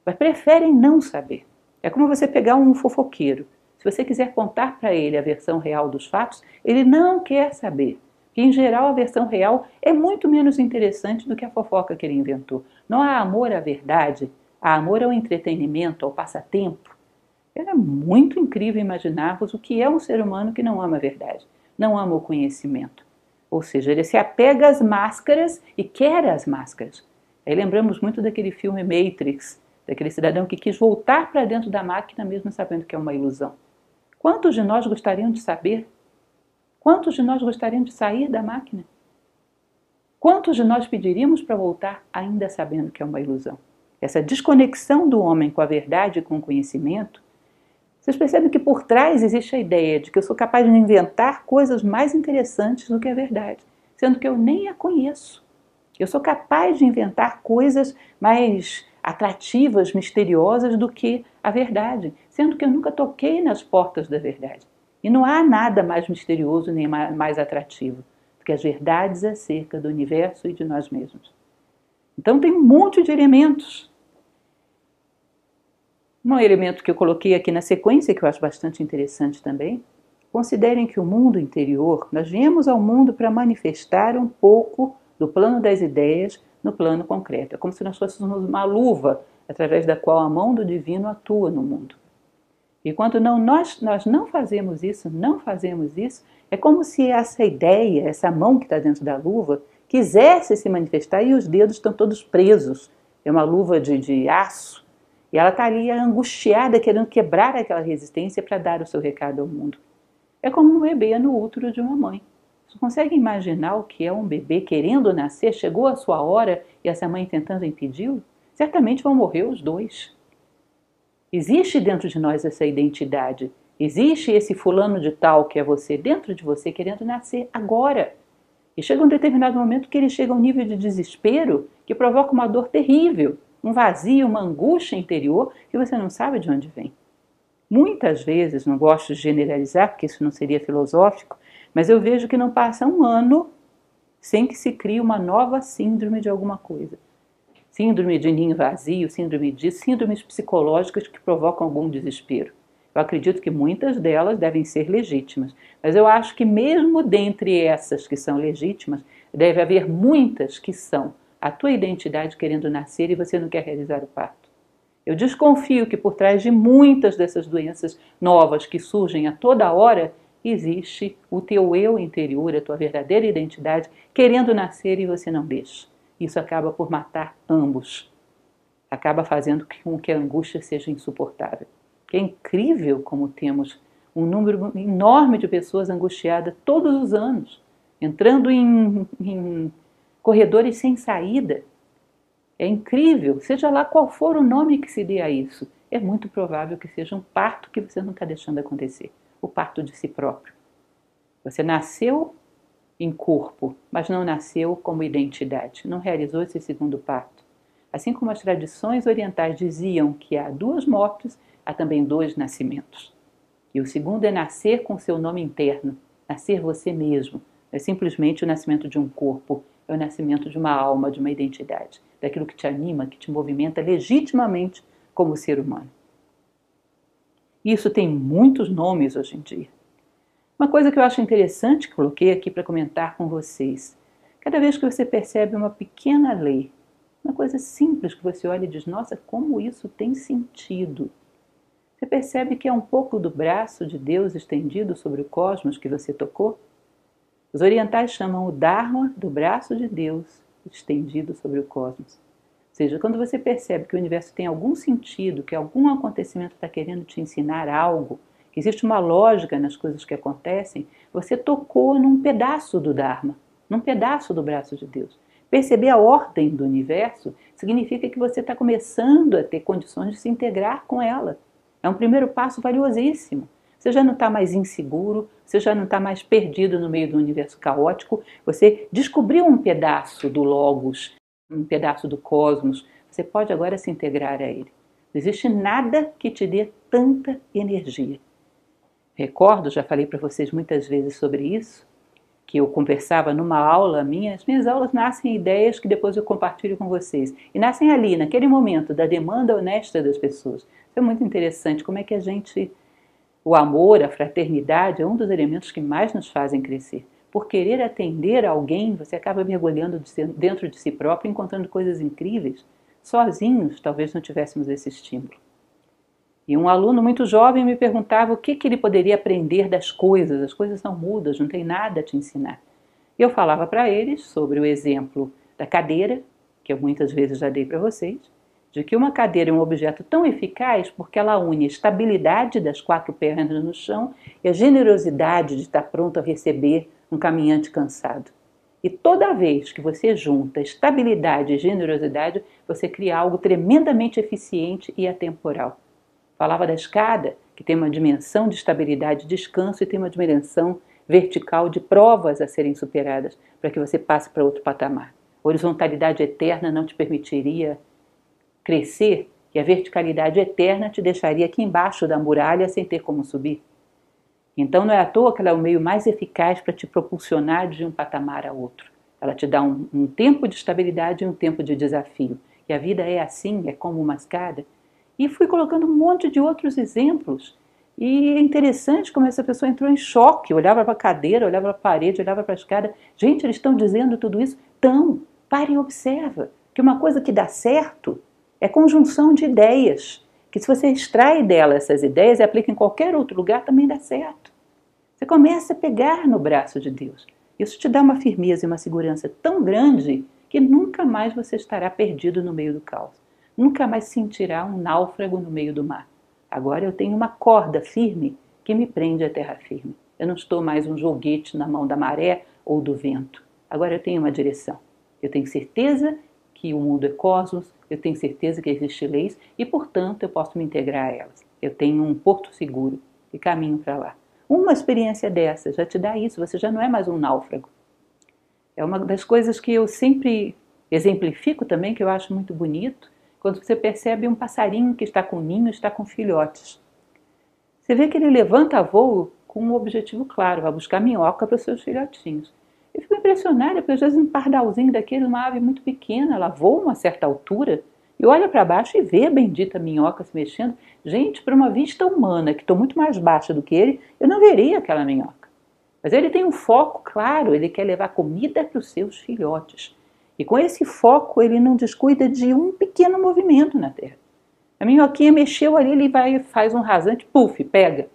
mas preferem não saber. É como você pegar um fofoqueiro. Se você quiser contar para ele a versão real dos fatos, ele não quer saber. Que em geral a versão real é muito menos interessante do que a fofoca que ele inventou. Não há amor à verdade a amor ao entretenimento, ao passatempo. É muito incrível imaginarmos o que é um ser humano que não ama a verdade, não ama o conhecimento. Ou seja, ele se apega às máscaras e quer as máscaras. Aí lembramos muito daquele filme Matrix, daquele cidadão que quis voltar para dentro da máquina mesmo sabendo que é uma ilusão. Quantos de nós gostariam de saber? Quantos de nós gostariam de sair da máquina? Quantos de nós pediríamos para voltar ainda sabendo que é uma ilusão? essa desconexão do homem com a verdade e com o conhecimento, Vocês percebem que por trás existe a ideia de que eu sou capaz de inventar coisas mais interessantes do que a verdade, sendo que eu nem a conheço. Eu sou capaz de inventar coisas mais atrativas, misteriosas do que a verdade, sendo que eu nunca toquei nas portas da verdade. E não há nada mais misterioso nem mais atrativo do que as verdades acerca do universo e de nós mesmos. Então tem um monte de elementos um elemento que eu coloquei aqui na sequência, que eu acho bastante interessante também. Considerem que o mundo interior, nós viemos ao mundo para manifestar um pouco do plano das ideias no plano concreto. É como se nós fôssemos uma luva através da qual a mão do divino atua no mundo. E quando não, nós, nós não fazemos isso, não fazemos isso, é como se essa ideia, essa mão que está dentro da luva, quisesse se manifestar e os dedos estão todos presos. É uma luva de, de aço e ela estaria angustiada, querendo quebrar aquela resistência para dar o seu recado ao mundo. É como um bebê no útero de uma mãe. Você consegue imaginar o que é um bebê querendo nascer, chegou a sua hora e essa mãe tentando impedi-lo? Certamente vão morrer os dois. Existe dentro de nós essa identidade. Existe esse fulano de tal que é você dentro de você querendo nascer agora. E chega um determinado momento que ele chega a um nível de desespero que provoca uma dor terrível um vazio, uma angústia interior que você não sabe de onde vem. Muitas vezes, não gosto de generalizar, porque isso não seria filosófico, mas eu vejo que não passa um ano sem que se crie uma nova síndrome de alguma coisa. Síndrome de ninho vazio, síndrome de síndromes psicológicas que provocam algum desespero. Eu acredito que muitas delas devem ser legítimas, mas eu acho que mesmo dentre essas que são legítimas, deve haver muitas que são a tua identidade querendo nascer e você não quer realizar o parto. Eu desconfio que por trás de muitas dessas doenças novas que surgem a toda hora, existe o teu eu interior, a tua verdadeira identidade, querendo nascer e você não deixa. Isso acaba por matar ambos. Acaba fazendo com que a angústia seja insuportável. Que é incrível como temos um número enorme de pessoas angustiadas todos os anos, entrando em, em corredores sem saída. É incrível, seja lá qual for o nome que se dê a isso, é muito provável que seja um parto que você não está deixando acontecer o parto de si próprio. Você nasceu em corpo, mas não nasceu como identidade, não realizou esse segundo parto. Assim como as tradições orientais diziam que há duas mortes, há também dois nascimentos. E o segundo é nascer com seu nome interno, nascer você mesmo, é simplesmente o nascimento de um corpo é o nascimento de uma alma, de uma identidade, daquilo que te anima, que te movimenta legitimamente como ser humano. Isso tem muitos nomes hoje em dia. Uma coisa que eu acho interessante, que coloquei aqui para comentar com vocês: cada vez que você percebe uma pequena lei, uma coisa simples que você olha e diz, nossa, como isso tem sentido. Você percebe que é um pouco do braço de Deus estendido sobre o cosmos que você tocou? Os orientais chamam o Dharma do braço de Deus estendido sobre o cosmos. Ou seja, quando você percebe que o universo tem algum sentido, que algum acontecimento está querendo te ensinar algo, que existe uma lógica nas coisas que acontecem, você tocou num pedaço do Dharma, num pedaço do braço de Deus. Perceber a ordem do universo significa que você está começando a ter condições de se integrar com ela. É um primeiro passo valiosíssimo. Você já não está mais inseguro, você já não está mais perdido no meio do universo caótico, você descobriu um pedaço do Logos, um pedaço do cosmos, você pode agora se integrar a ele. Não existe nada que te dê tanta energia. Recordo, já falei para vocês muitas vezes sobre isso, que eu conversava numa aula minha, as minhas aulas nascem ideias que depois eu compartilho com vocês. E nascem ali, naquele momento da demanda honesta das pessoas. Isso é muito interessante, como é que a gente o amor, a fraternidade é um dos elementos que mais nos fazem crescer. Por querer atender alguém, você acaba mergulhando dentro de si próprio, encontrando coisas incríveis. Sozinhos, talvez não tivéssemos esse estímulo. E um aluno muito jovem me perguntava o que, que ele poderia aprender das coisas. As coisas são mudas, não tem nada a te ensinar. E eu falava para eles sobre o exemplo da cadeira, que eu muitas vezes já dei para vocês, de que uma cadeira é um objeto tão eficaz porque ela une a estabilidade das quatro pernas no chão e a generosidade de estar pronto a receber um caminhante cansado. E toda vez que você junta estabilidade e generosidade, você cria algo tremendamente eficiente e atemporal. Falava da escada, que tem uma dimensão de estabilidade, descanso e tem uma dimensão vertical de provas a serem superadas para que você passe para outro patamar. A horizontalidade eterna não te permitiria crescer e a verticalidade eterna te deixaria aqui embaixo da muralha sem ter como subir. Então não é à toa que ela é o meio mais eficaz para te propulsionar de um patamar a outro. Ela te dá um, um tempo de estabilidade e um tempo de desafio. E a vida é assim, é como uma escada. E fui colocando um monte de outros exemplos. E é interessante como essa pessoa entrou em choque, olhava para a cadeira, olhava para a parede, olhava para a escada. Gente, eles estão dizendo tudo isso? Então, pare e observa que uma coisa que dá certo é conjunção de ideias. Que se você extrai dela essas ideias e aplica em qualquer outro lugar, também dá certo. Você começa a pegar no braço de Deus. Isso te dá uma firmeza e uma segurança tão grande que nunca mais você estará perdido no meio do caos. Nunca mais sentirá um náufrago no meio do mar. Agora eu tenho uma corda firme que me prende à terra firme. Eu não estou mais um joguete na mão da maré ou do vento. Agora eu tenho uma direção. Eu tenho certeza que o mundo é cosmos, eu tenho certeza que existem leis e, portanto, eu posso me integrar a elas. Eu tenho um porto seguro e caminho para lá. Uma experiência dessa já te dá isso, você já não é mais um náufrago. É uma das coisas que eu sempre exemplifico também, que eu acho muito bonito, quando você percebe um passarinho que está com ninho, está com filhotes. Você vê que ele levanta voo com um objetivo claro, vai buscar minhoca para os seus filhotinhos. Eu fico impressionada, porque às vezes um pardalzinho daquele, uma ave muito pequena, ela voa uma certa altura e olha para baixo e vê a bendita minhoca se mexendo. Gente, para uma vista humana, que estou muito mais baixa do que ele, eu não veria aquela minhoca. Mas ele tem um foco claro, ele quer levar comida para os seus filhotes. E com esse foco, ele não descuida de um pequeno movimento na Terra. A minhoquinha mexeu ali, ele vai faz um rasante, puf, pega.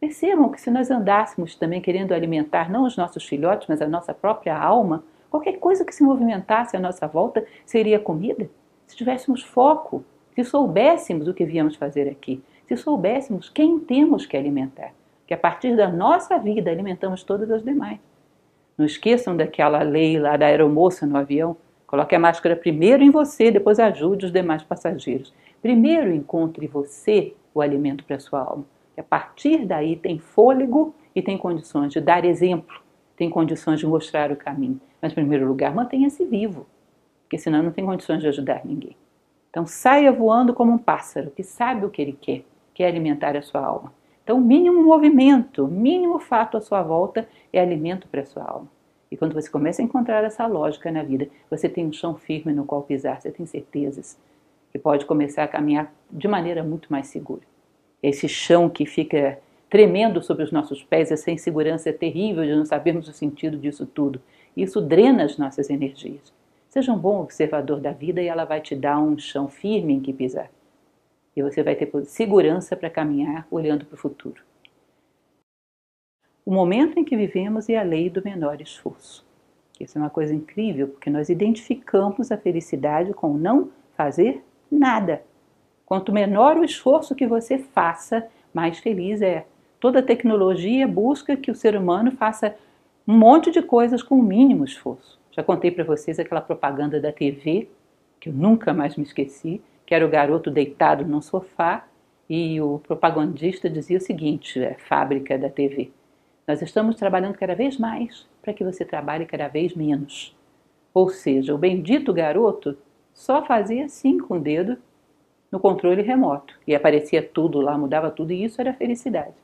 Percebam que se nós andássemos também querendo alimentar não os nossos filhotes, mas a nossa própria alma, qualquer coisa que se movimentasse à nossa volta seria comida. Se tivéssemos foco, se soubéssemos o que viemos fazer aqui, se soubéssemos quem temos que alimentar, que a partir da nossa vida alimentamos todas as demais. Não esqueçam daquela lei lá da aeromoça no avião. Coloque a máscara primeiro em você, depois ajude os demais passageiros. Primeiro encontre você o alimento para sua alma. E a partir daí tem fôlego e tem condições de dar exemplo, tem condições de mostrar o caminho. Mas, em primeiro lugar, mantenha-se vivo, porque senão não tem condições de ajudar ninguém. Então, saia voando como um pássaro que sabe o que ele quer, que é alimentar a sua alma. Então, mínimo movimento, mínimo fato à sua volta é alimento para a sua alma. E quando você começa a encontrar essa lógica na vida, você tem um chão firme no qual pisar, você tem certezas que pode começar a caminhar de maneira muito mais segura. Esse chão que fica tremendo sobre os nossos pés, essa insegurança é terrível de não sabermos o sentido disso tudo. Isso drena as nossas energias. Seja um bom observador da vida e ela vai te dar um chão firme em que pisar e você vai ter segurança para caminhar olhando para o futuro. O momento em que vivemos é a lei do menor esforço. Isso é uma coisa incrível, porque nós identificamos a felicidade com não fazer nada. Quanto menor o esforço que você faça, mais feliz é. Toda tecnologia busca que o ser humano faça um monte de coisas com o mínimo esforço. Já contei para vocês aquela propaganda da TV, que eu nunca mais me esqueci, que era o garoto deitado num sofá e o propagandista dizia o seguinte, é fábrica da TV, nós estamos trabalhando cada vez mais para que você trabalhe cada vez menos. Ou seja, o bendito garoto só fazia assim com o dedo no controle remoto e aparecia tudo lá, mudava tudo e isso era felicidade.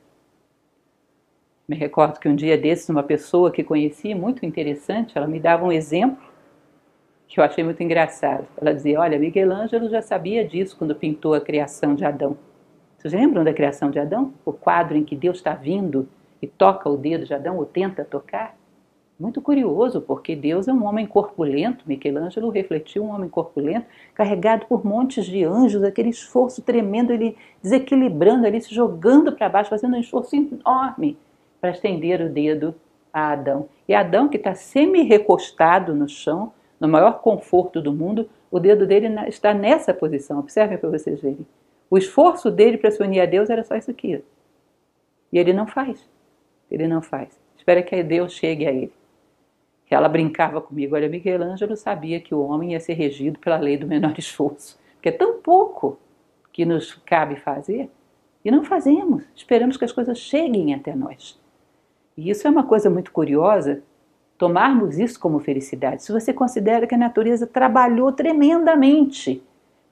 Me recordo que um dia desses uma pessoa que conheci, muito interessante, ela me dava um exemplo que eu achei muito engraçado. Ela dizia: Olha, Miguel Ângelo já sabia disso quando pintou a criação de Adão. Vocês lembram da criação de Adão? O quadro em que Deus está vindo e toca o dedo de Adão, ou tenta tocar? Muito curioso, porque Deus é um homem corpulento, Michelangelo refletiu um homem corpulento, carregado por montes de anjos, aquele esforço tremendo, ele desequilibrando ali, se jogando para baixo, fazendo um esforço enorme para estender o dedo a Adão. E Adão, que está semi-recostado no chão, no maior conforto do mundo, o dedo dele está nessa posição. Observem para vocês verem. O esforço dele para se unir a Deus era só isso aqui. E ele não faz. Ele não faz. Espera que Deus chegue a ele. Ela brincava comigo. Olha, Miguel Ângelo sabia que o homem ia ser regido pela lei do menor esforço. Porque é tão pouco que nos cabe fazer. E não fazemos, esperamos que as coisas cheguem até nós. E isso é uma coisa muito curiosa, tomarmos isso como felicidade. Se você considera que a natureza trabalhou tremendamente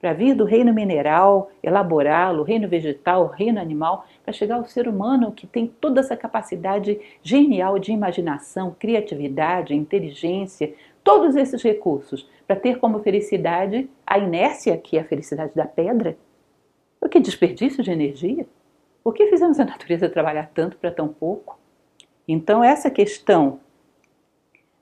para vir do reino mineral, elaborá-lo, reino vegetal, reino animal, para chegar ao ser humano que tem toda essa capacidade genial de imaginação, criatividade, inteligência, todos esses recursos, para ter como felicidade a inércia, que é a felicidade da pedra. O que desperdício de energia? Por que fizemos a natureza trabalhar tanto para tão pouco? Então, essa questão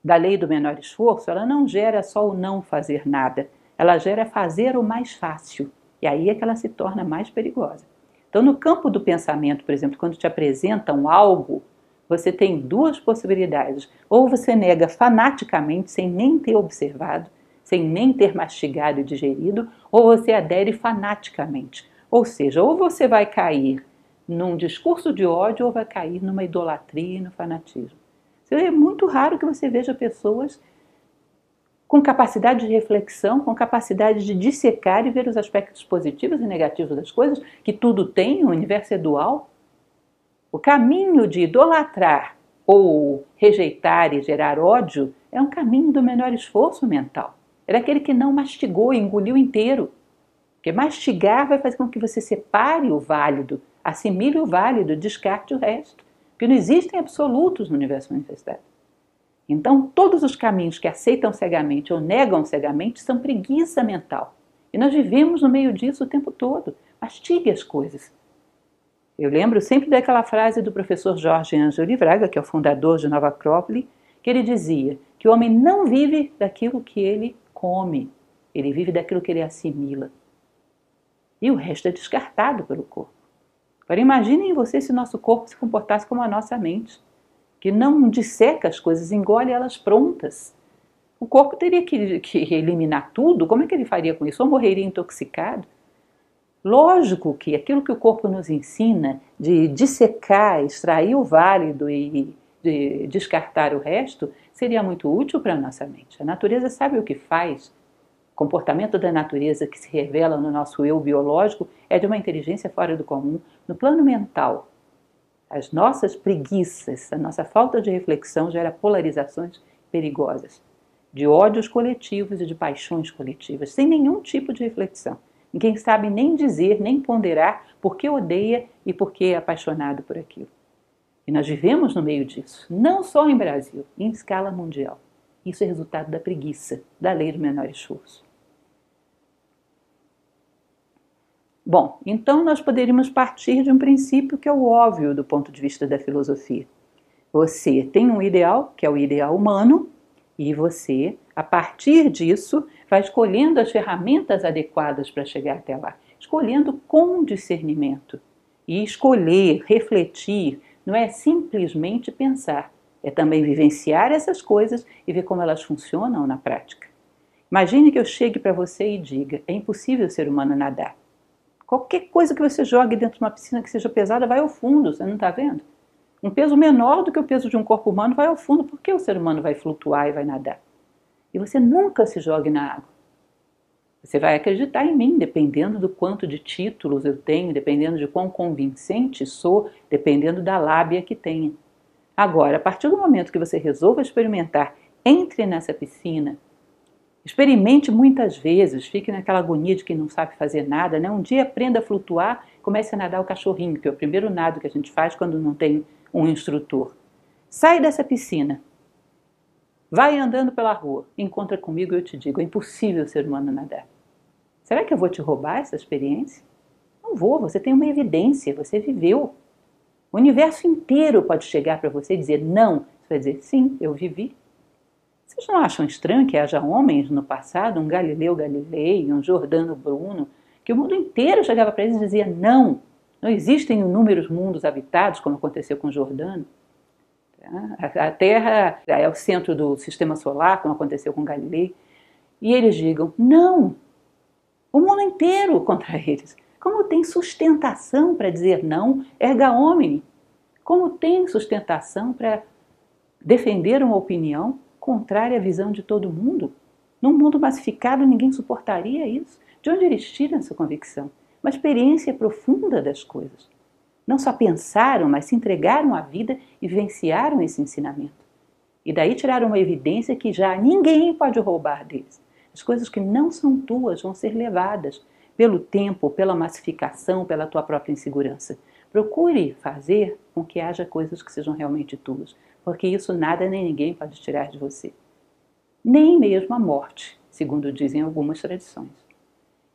da lei do menor esforço, ela não gera só o não fazer nada, ela gera fazer o mais fácil. E aí é que ela se torna mais perigosa. Então, no campo do pensamento, por exemplo, quando te apresentam algo, você tem duas possibilidades. Ou você nega fanaticamente, sem nem ter observado, sem nem ter mastigado e digerido, ou você adere fanaticamente. Ou seja, ou você vai cair num discurso de ódio ou vai cair numa idolatria e no fanatismo. É muito raro que você veja pessoas com capacidade de reflexão, com capacidade de dissecar e ver os aspectos positivos e negativos das coisas, que tudo tem, o universo é dual. O caminho de idolatrar ou rejeitar e gerar ódio é um caminho do menor esforço mental. É aquele que não mastigou, engoliu inteiro. Porque mastigar vai fazer com que você separe o válido, assimile o válido, descarte o resto. Porque não existem absolutos no universo manifestado. Então, todos os caminhos que aceitam cegamente ou negam cegamente são preguiça mental. E nós vivemos no meio disso o tempo todo. Mastigue as coisas. Eu lembro sempre daquela frase do professor Jorge Ângelo Livraga, que é o fundador de Nova Acrópole, que ele dizia que o homem não vive daquilo que ele come, ele vive daquilo que ele assimila. E o resto é descartado pelo corpo. Agora imaginem você se nosso corpo se comportasse como a nossa mente que não disseca as coisas, engole elas prontas. O corpo teria que, que eliminar tudo, como é que ele faria com isso? Ou morreria intoxicado? Lógico que aquilo que o corpo nos ensina de dissecar, extrair o válido e de descartar o resto seria muito útil para a nossa mente. A natureza sabe o que faz. Comportamento da natureza que se revela no nosso eu biológico é de uma inteligência fora do comum. No plano mental, as nossas preguiças, a nossa falta de reflexão gera polarizações perigosas, de ódios coletivos e de paixões coletivas, sem nenhum tipo de reflexão. Ninguém sabe nem dizer, nem ponderar por que odeia e por que é apaixonado por aquilo. E nós vivemos no meio disso, não só em Brasil, em escala mundial. Isso é resultado da preguiça, da lei do menor esforço. Bom, então nós poderíamos partir de um princípio que é o óbvio do ponto de vista da filosofia. Você tem um ideal, que é o ideal humano, e você, a partir disso, vai escolhendo as ferramentas adequadas para chegar até lá, escolhendo com discernimento. E escolher, refletir, não é simplesmente pensar, é também vivenciar essas coisas e ver como elas funcionam na prática. Imagine que eu chegue para você e diga: é impossível o ser humano nadar. Qualquer coisa que você jogue dentro de uma piscina que seja pesada vai ao fundo, você não está vendo? Um peso menor do que o peso de um corpo humano vai ao fundo, porque o ser humano vai flutuar e vai nadar. E você nunca se jogue na água. Você vai acreditar em mim, dependendo do quanto de títulos eu tenho, dependendo de quão convincente sou, dependendo da lábia que tenha. Agora, a partir do momento que você resolva experimentar, entre nessa piscina, Experimente muitas vezes, fique naquela agonia de que não sabe fazer nada, né? Um dia aprenda a flutuar, comece a nadar o cachorrinho, que é o primeiro nado que a gente faz quando não tem um instrutor. Sai dessa piscina. Vai andando pela rua, encontra comigo e eu te digo, é impossível ser humano nadar. Será que eu vou te roubar essa experiência? Não vou, você tem uma evidência, você viveu. O universo inteiro pode chegar para você e dizer não. Você vai dizer, sim, eu vivi. Vocês não acham estranho que haja homens no passado, um Galileu Galilei, um Jordano Bruno, que o mundo inteiro chegava para eles e dizia: não, não existem inúmeros mundos habitados, como aconteceu com Jordano. Tá? A Terra é o centro do sistema solar, como aconteceu com Galilei. E eles digam: não, o mundo inteiro contra eles. Como tem sustentação para dizer não, erga homem? Como tem sustentação para defender uma opinião contrária à visão de todo mundo? Num mundo massificado, ninguém suportaria isso. De onde eles tiram essa convicção? Uma experiência profunda das coisas. não só pensaram, mas se entregaram à vida e vivenciaram esse ensinamento. E daí tiraram uma evidência que já ninguém pode roubar deles. As coisas que não são tuas vão ser levadas pelo tempo, pela massificação, pela tua própria insegurança. Procure fazer com que haja coisas que sejam realmente tuas, porque isso nada nem ninguém pode tirar de você. Nem mesmo a morte, segundo dizem algumas tradições.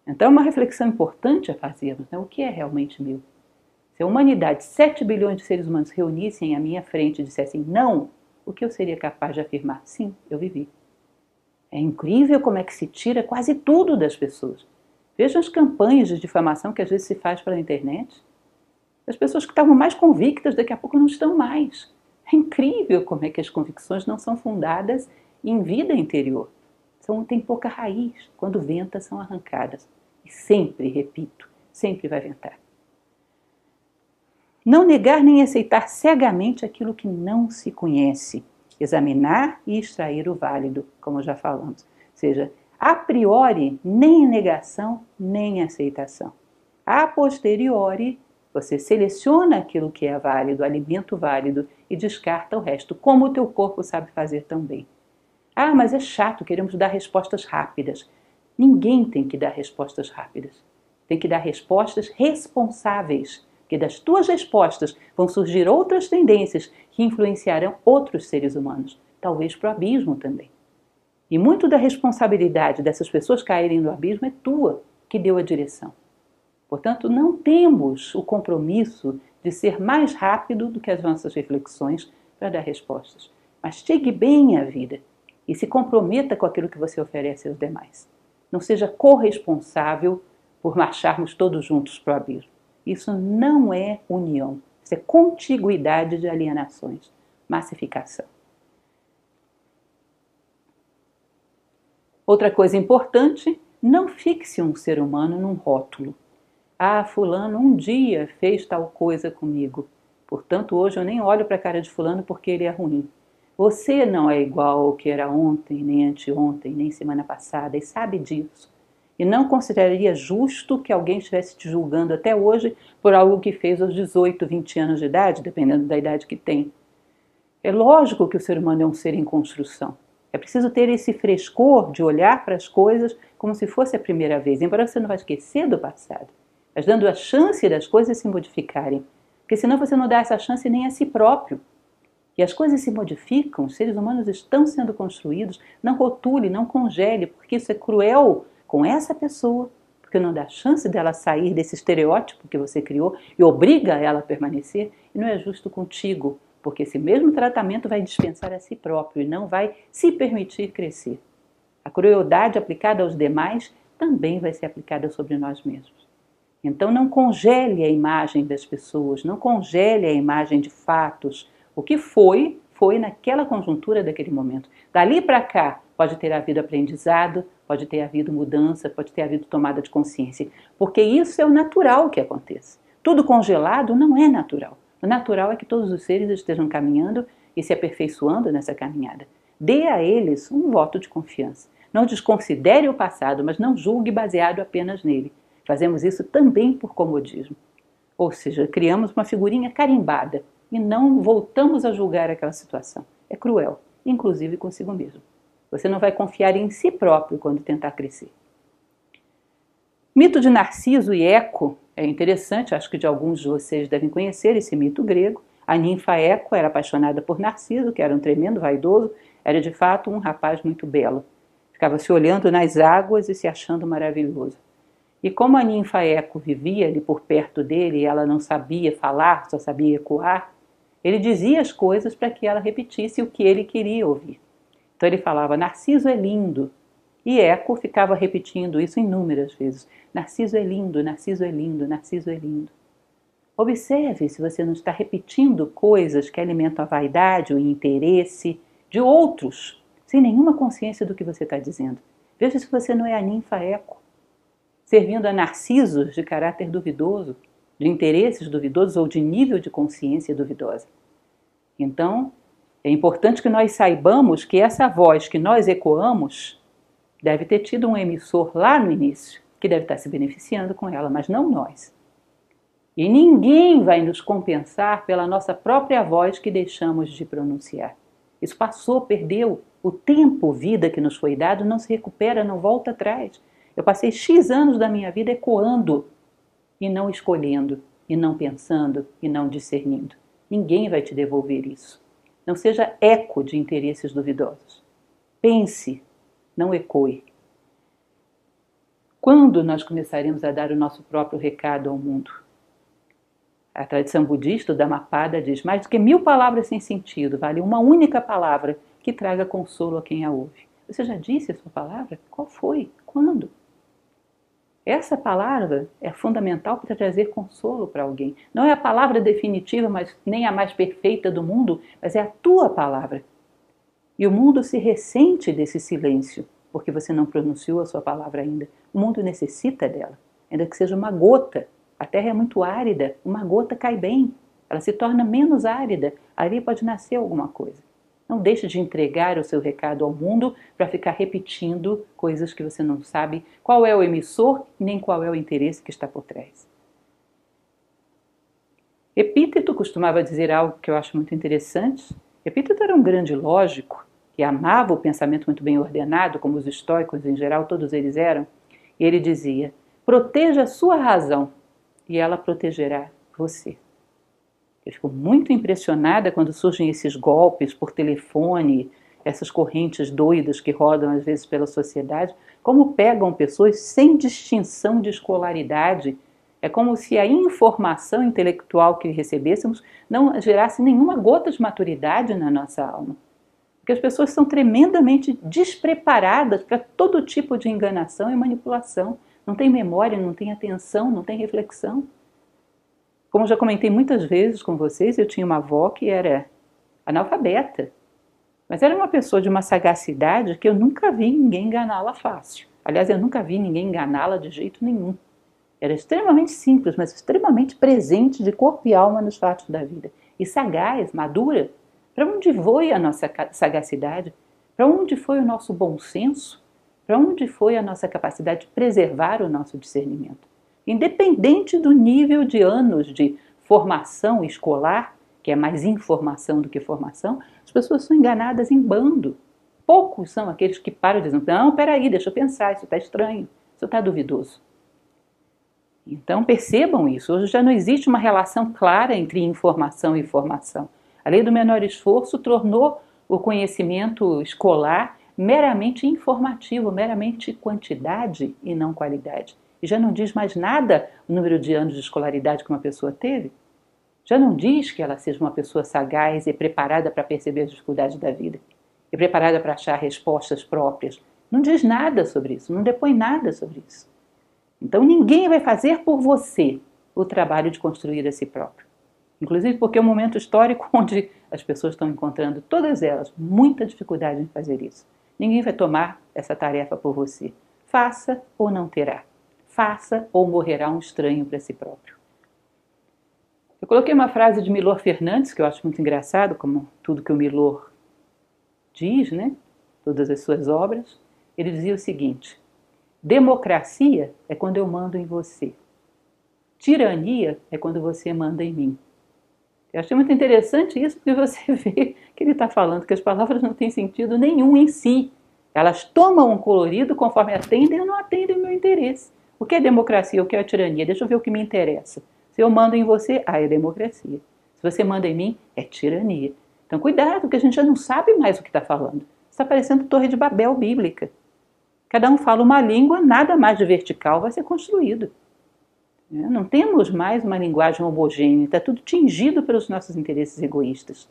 Então, é uma reflexão importante a fazermos: né? o que é realmente meu? Se a humanidade, 7 bilhões de seres humanos, reunissem à minha frente e dissessem não, o que eu seria capaz de afirmar? Sim, eu vivi. É incrível como é que se tira quase tudo das pessoas. Vejam as campanhas de difamação que às vezes se faz pela internet. As pessoas que estavam mais convictas daqui a pouco não estão mais. É incrível como é que as convicções não são fundadas em vida interior. São, tem pouca raiz. Quando venta, são arrancadas. E sempre, repito, sempre vai ventar. Não negar nem aceitar cegamente aquilo que não se conhece. Examinar e extrair o válido, como já falamos. Ou seja, a priori, nem negação, nem aceitação. A posteriori, você seleciona aquilo que é válido, alimento válido, e descarta o resto, como o teu corpo sabe fazer também. Ah, mas é chato, queremos dar respostas rápidas. Ninguém tem que dar respostas rápidas. Tem que dar respostas responsáveis que das tuas respostas vão surgir outras tendências que influenciarão outros seres humanos, talvez para o abismo também. E muito da responsabilidade dessas pessoas caírem no abismo é tua, que deu a direção. Portanto, não temos o compromisso de ser mais rápido do que as nossas reflexões para dar respostas. Mastigue bem a vida e se comprometa com aquilo que você oferece aos demais. Não seja corresponsável por marcharmos todos juntos para o abismo. Isso não é união, isso é contiguidade de alienações, massificação. Outra coisa importante, não fixe um ser humano num rótulo. Ah, fulano um dia fez tal coisa comigo. Portanto, hoje eu nem olho para a cara de fulano porque ele é ruim. Você não é igual ao que era ontem, nem anteontem, nem semana passada, e sabe disso e não consideraria justo que alguém estivesse te julgando até hoje por algo que fez aos 18, 20 anos de idade, dependendo da idade que tem. É lógico que o ser humano é um ser em construção. É preciso ter esse frescor de olhar para as coisas como se fosse a primeira vez, embora você não vá esquecer do passado, mas dando a chance das coisas se modificarem, porque senão você não dá essa chance nem a si próprio. E as coisas se modificam, os seres humanos estão sendo construídos, não rotule, não congele, porque isso é cruel com essa pessoa, porque não dá chance dela sair desse estereótipo que você criou e obriga ela a permanecer, e não é justo contigo, porque esse mesmo tratamento vai dispensar a si próprio e não vai se permitir crescer. A crueldade aplicada aos demais também vai ser aplicada sobre nós mesmos. Então não congele a imagem das pessoas, não congele a imagem de fatos. O que foi, foi naquela conjuntura daquele momento. Dali para cá pode ter havido aprendizado, pode ter havido mudança, pode ter havido tomada de consciência, porque isso é o natural que aconteça. Tudo congelado não é natural. O natural é que todos os seres estejam caminhando e se aperfeiçoando nessa caminhada. Dê a eles um voto de confiança. Não desconsidere o passado, mas não julgue baseado apenas nele. Fazemos isso também por comodismo. Ou seja, criamos uma figurinha carimbada e não voltamos a julgar aquela situação. É cruel, inclusive consigo mesmo. Você não vai confiar em si próprio quando tentar crescer. Mito de Narciso e Eco é interessante, acho que de alguns de vocês devem conhecer esse mito grego. A ninfa Eco era apaixonada por Narciso, que era um tremendo vaidoso, era de fato um rapaz muito belo. Ficava se olhando nas águas e se achando maravilhoso. E como a ninfa Eco vivia ali por perto dele e ela não sabia falar, só sabia ecoar, ele dizia as coisas para que ela repetisse o que ele queria ouvir. Então ele falava: Narciso é lindo. E Eco ficava repetindo isso inúmeras vezes: Narciso é lindo, Narciso é lindo, Narciso é lindo. Observe se você não está repetindo coisas que alimentam a vaidade, o interesse de outros, sem nenhuma consciência do que você está dizendo. Veja se você não é a ninfa Eco, servindo a narcisos de caráter duvidoso, de interesses duvidosos ou de nível de consciência duvidosa. Então, é importante que nós saibamos que essa voz que nós ecoamos deve ter tido um emissor lá no início, que deve estar se beneficiando com ela, mas não nós. E ninguém vai nos compensar pela nossa própria voz que deixamos de pronunciar. Isso passou, perdeu. O tempo, vida que nos foi dado, não se recupera, não volta atrás. Eu passei X anos da minha vida ecoando e não escolhendo, e não pensando, e não discernindo. Ninguém vai te devolver isso. Não seja eco de interesses duvidosos. Pense, não ecoe. Quando nós começaremos a dar o nosso próprio recado ao mundo? A tradição budista, o Dhammapada, diz: mais do que mil palavras sem sentido, vale uma única palavra que traga consolo a quem a ouve. Você já disse a sua palavra? Qual foi? Quando? Essa palavra é fundamental para trazer consolo para alguém. Não é a palavra definitiva, mas nem a mais perfeita do mundo, mas é a tua palavra. E o mundo se ressente desse silêncio, porque você não pronunciou a sua palavra ainda. O mundo necessita dela, ainda que seja uma gota a terra é muito árida, uma gota cai bem, ela se torna menos árida, ali pode nascer alguma coisa. Não deixe de entregar o seu recado ao mundo para ficar repetindo coisas que você não sabe qual é o emissor nem qual é o interesse que está por trás. Epíteto costumava dizer algo que eu acho muito interessante. Epíteto era um grande lógico que amava o pensamento muito bem ordenado, como os estoicos em geral, todos eles eram. E ele dizia: proteja a sua razão e ela protegerá você. Eu fico muito impressionada quando surgem esses golpes por telefone, essas correntes doidas que rodam às vezes pela sociedade, como pegam pessoas sem distinção de escolaridade. É como se a informação intelectual que recebêssemos não gerasse nenhuma gota de maturidade na nossa alma. Porque as pessoas são tremendamente despreparadas para todo tipo de enganação e manipulação não tem memória, não tem atenção, não tem reflexão. Como já comentei muitas vezes com vocês, eu tinha uma avó que era analfabeta, mas era uma pessoa de uma sagacidade que eu nunca vi ninguém enganá-la fácil. Aliás, eu nunca vi ninguém enganá-la de jeito nenhum. Era extremamente simples, mas extremamente presente de corpo e alma nos fatos da vida. E sagaz, madura. Para onde foi a nossa sagacidade? Para onde foi o nosso bom senso? Para onde foi a nossa capacidade de preservar o nosso discernimento? Independente do nível de anos de formação escolar, que é mais informação do que formação, as pessoas são enganadas em bando. Poucos são aqueles que param e dizem: Não, peraí, deixa eu pensar, isso está estranho, isso está duvidoso. Então percebam isso. Hoje já não existe uma relação clara entre informação e formação. A lei do menor esforço tornou o conhecimento escolar meramente informativo, meramente quantidade e não qualidade. E já não diz mais nada o número de anos de escolaridade que uma pessoa teve. Já não diz que ela seja uma pessoa sagaz e preparada para perceber as dificuldades da vida e preparada para achar respostas próprias. Não diz nada sobre isso, não depõe nada sobre isso. Então ninguém vai fazer por você o trabalho de construir a si próprio. Inclusive porque é um momento histórico onde as pessoas estão encontrando, todas elas, muita dificuldade em fazer isso. Ninguém vai tomar essa tarefa por você. Faça ou não terá. Faça ou morrerá um estranho para si próprio. Eu coloquei uma frase de Milor Fernandes, que eu acho muito engraçado, como tudo que o Milor diz, né? Todas as suas obras. Ele dizia o seguinte: democracia é quando eu mando em você. Tirania é quando você manda em mim. Eu achei muito interessante isso, porque você vê que ele está falando que as palavras não têm sentido nenhum em si. Elas tomam um colorido conforme atendem ou não atendem o meu interesse. O que é democracia? O que é tirania? Deixa eu ver o que me interessa. Se eu mando em você, ah, é democracia. Se você manda em mim, é tirania. Então, cuidado, porque a gente já não sabe mais o que está falando. Está parecendo Torre de Babel bíblica. Cada um fala uma língua, nada mais de vertical vai ser construído. Né? Não temos mais uma linguagem homogênea, está tudo tingido pelos nossos interesses egoístas.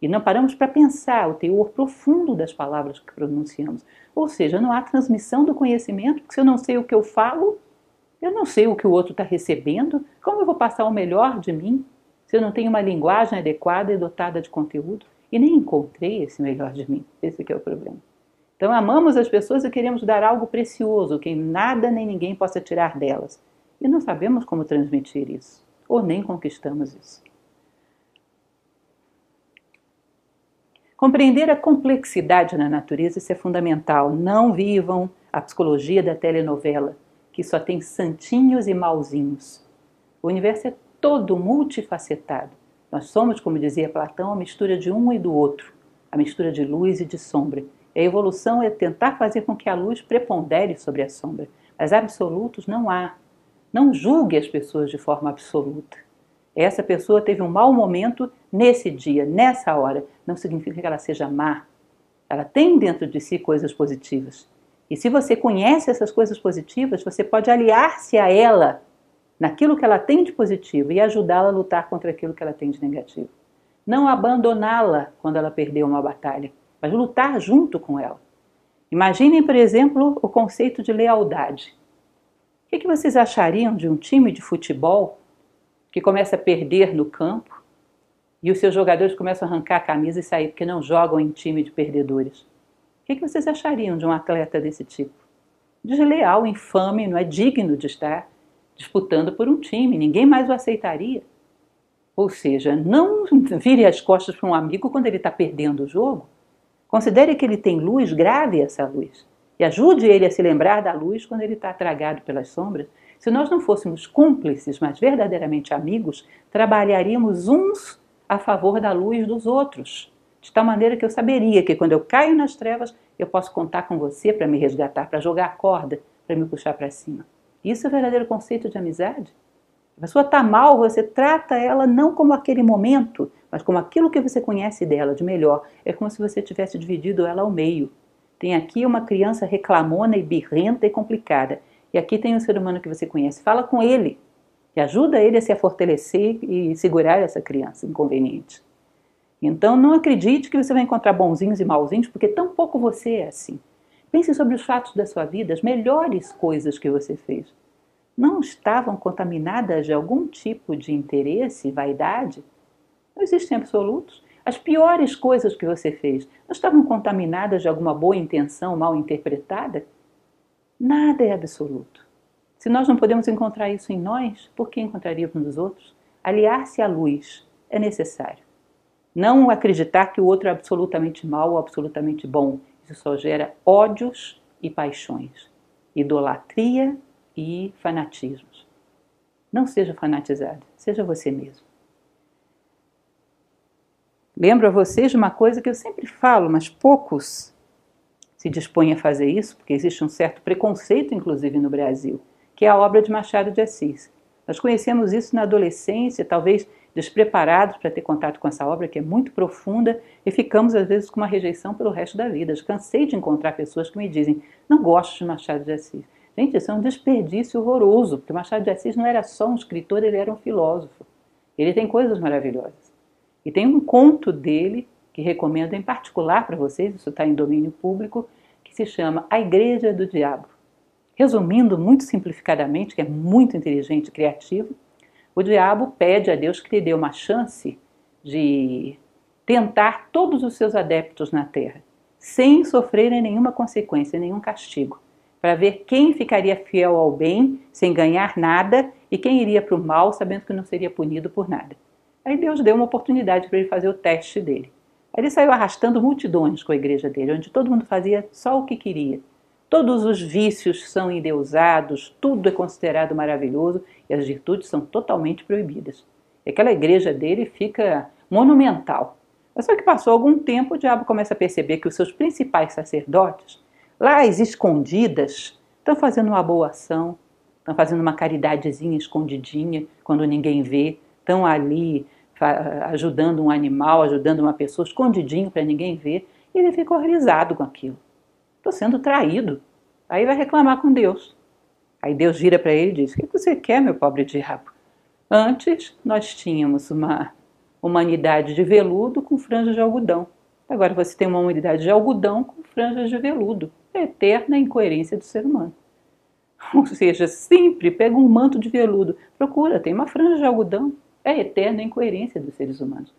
E não paramos para pensar o teor profundo das palavras que pronunciamos. Ou seja, não há transmissão do conhecimento, porque se eu não sei o que eu falo, eu não sei o que o outro está recebendo, como eu vou passar o melhor de mim se eu não tenho uma linguagem adequada e dotada de conteúdo? E nem encontrei esse melhor de mim. Esse é o problema. Então amamos as pessoas e queremos dar algo precioso que nada nem ninguém possa tirar delas e não sabemos como transmitir isso, ou nem conquistamos isso. Compreender a complexidade na natureza isso é fundamental. Não vivam a psicologia da telenovela, que só tem santinhos e malzinhos. O universo é todo multifacetado. Nós somos, como dizia Platão, a mistura de um e do outro, a mistura de luz e de sombra. E a evolução é tentar fazer com que a luz prepondere sobre a sombra. Mas absolutos não há. Não julgue as pessoas de forma absoluta. Essa pessoa teve um mau momento nesse dia, nessa hora. Não significa que ela seja má. Ela tem dentro de si coisas positivas. E se você conhece essas coisas positivas, você pode aliar-se a ela naquilo que ela tem de positivo e ajudá-la a lutar contra aquilo que ela tem de negativo. Não abandoná-la quando ela perdeu uma batalha, mas lutar junto com ela. Imaginem, por exemplo, o conceito de lealdade. O que vocês achariam de um time de futebol que começa a perder no campo e os seus jogadores começam a arrancar a camisa e sair porque não jogam em time de perdedores? O que vocês achariam de um atleta desse tipo? Desleal, infame, não é digno de estar disputando por um time, ninguém mais o aceitaria. Ou seja, não vire as costas para um amigo quando ele está perdendo o jogo. Considere que ele tem luz, grave essa luz. E ajude ele a se lembrar da luz quando ele está tragado pelas sombras. Se nós não fôssemos cúmplices, mas verdadeiramente amigos, trabalharíamos uns a favor da luz dos outros. De tal maneira que eu saberia que quando eu caio nas trevas, eu posso contar com você para me resgatar, para jogar a corda, para me puxar para cima. Isso é o verdadeiro conceito de amizade. A pessoa está mal, você trata ela não como aquele momento, mas como aquilo que você conhece dela de melhor. É como se você tivesse dividido ela ao meio. Tem aqui uma criança reclamona e birrenta e complicada. E aqui tem um ser humano que você conhece. Fala com ele e ajuda ele a se fortalecer e segurar essa criança inconveniente. Então não acredite que você vai encontrar bonzinhos e malzinhos, porque tão pouco você é assim. Pense sobre os fatos da sua vida, as melhores coisas que você fez. Não estavam contaminadas de algum tipo de interesse, vaidade? Não existem absolutos. As piores coisas que você fez não estavam contaminadas de alguma boa intenção mal interpretada? Nada é absoluto. Se nós não podemos encontrar isso em nós, por que encontraríamos nos outros? Aliar-se à luz é necessário. Não acreditar que o outro é absolutamente mal ou absolutamente bom. Isso só gera ódios e paixões, idolatria e fanatismos. Não seja fanatizado, seja você mesmo. Lembro a vocês de uma coisa que eu sempre falo, mas poucos se dispõem a fazer isso, porque existe um certo preconceito, inclusive no Brasil, que é a obra de Machado de Assis. Nós conhecemos isso na adolescência, talvez despreparados para ter contato com essa obra que é muito profunda e ficamos às vezes com uma rejeição pelo resto da vida. Eu cansei de encontrar pessoas que me dizem: "Não gosto de Machado de Assis". Gente, isso é um desperdício horroroso, porque Machado de Assis não era só um escritor, ele era um filósofo. Ele tem coisas maravilhosas. E tem um conto dele, que recomendo em particular para vocês, isso está em domínio público, se chama A Igreja do Diabo. Resumindo muito simplificadamente, que é muito inteligente e criativo, o diabo pede a Deus que lhe dê uma chance de tentar todos os seus adeptos na terra, sem sofrerem nenhuma consequência, nenhum castigo, para ver quem ficaria fiel ao bem sem ganhar nada e quem iria para o mal sabendo que não seria punido por nada. Aí Deus deu uma oportunidade para ele fazer o teste dele. Ele saiu arrastando multidões com a igreja dele, onde todo mundo fazia só o que queria. Todos os vícios são endeusados, tudo é considerado maravilhoso e as virtudes são totalmente proibidas. E aquela igreja dele fica monumental. Mas só que passou algum tempo, o diabo começa a perceber que os seus principais sacerdotes, lá escondidas, estão fazendo uma boa ação, estão fazendo uma caridadezinha escondidinha, quando ninguém vê, estão ali ajudando um animal, ajudando uma pessoa, escondidinho para ninguém ver, e ele fica horrorizado com aquilo. Estou sendo traído. Aí vai reclamar com Deus. Aí Deus vira para ele e diz: O que você quer, meu pobre diabo? Antes nós tínhamos uma humanidade de veludo com franjas de algodão. Agora você tem uma humanidade de algodão com franjas de veludo. É eterna incoerência do ser humano. Ou seja, sempre pega um manto de veludo, procura, tem uma franja de algodão, é a eterna incoerência dos seres humanos.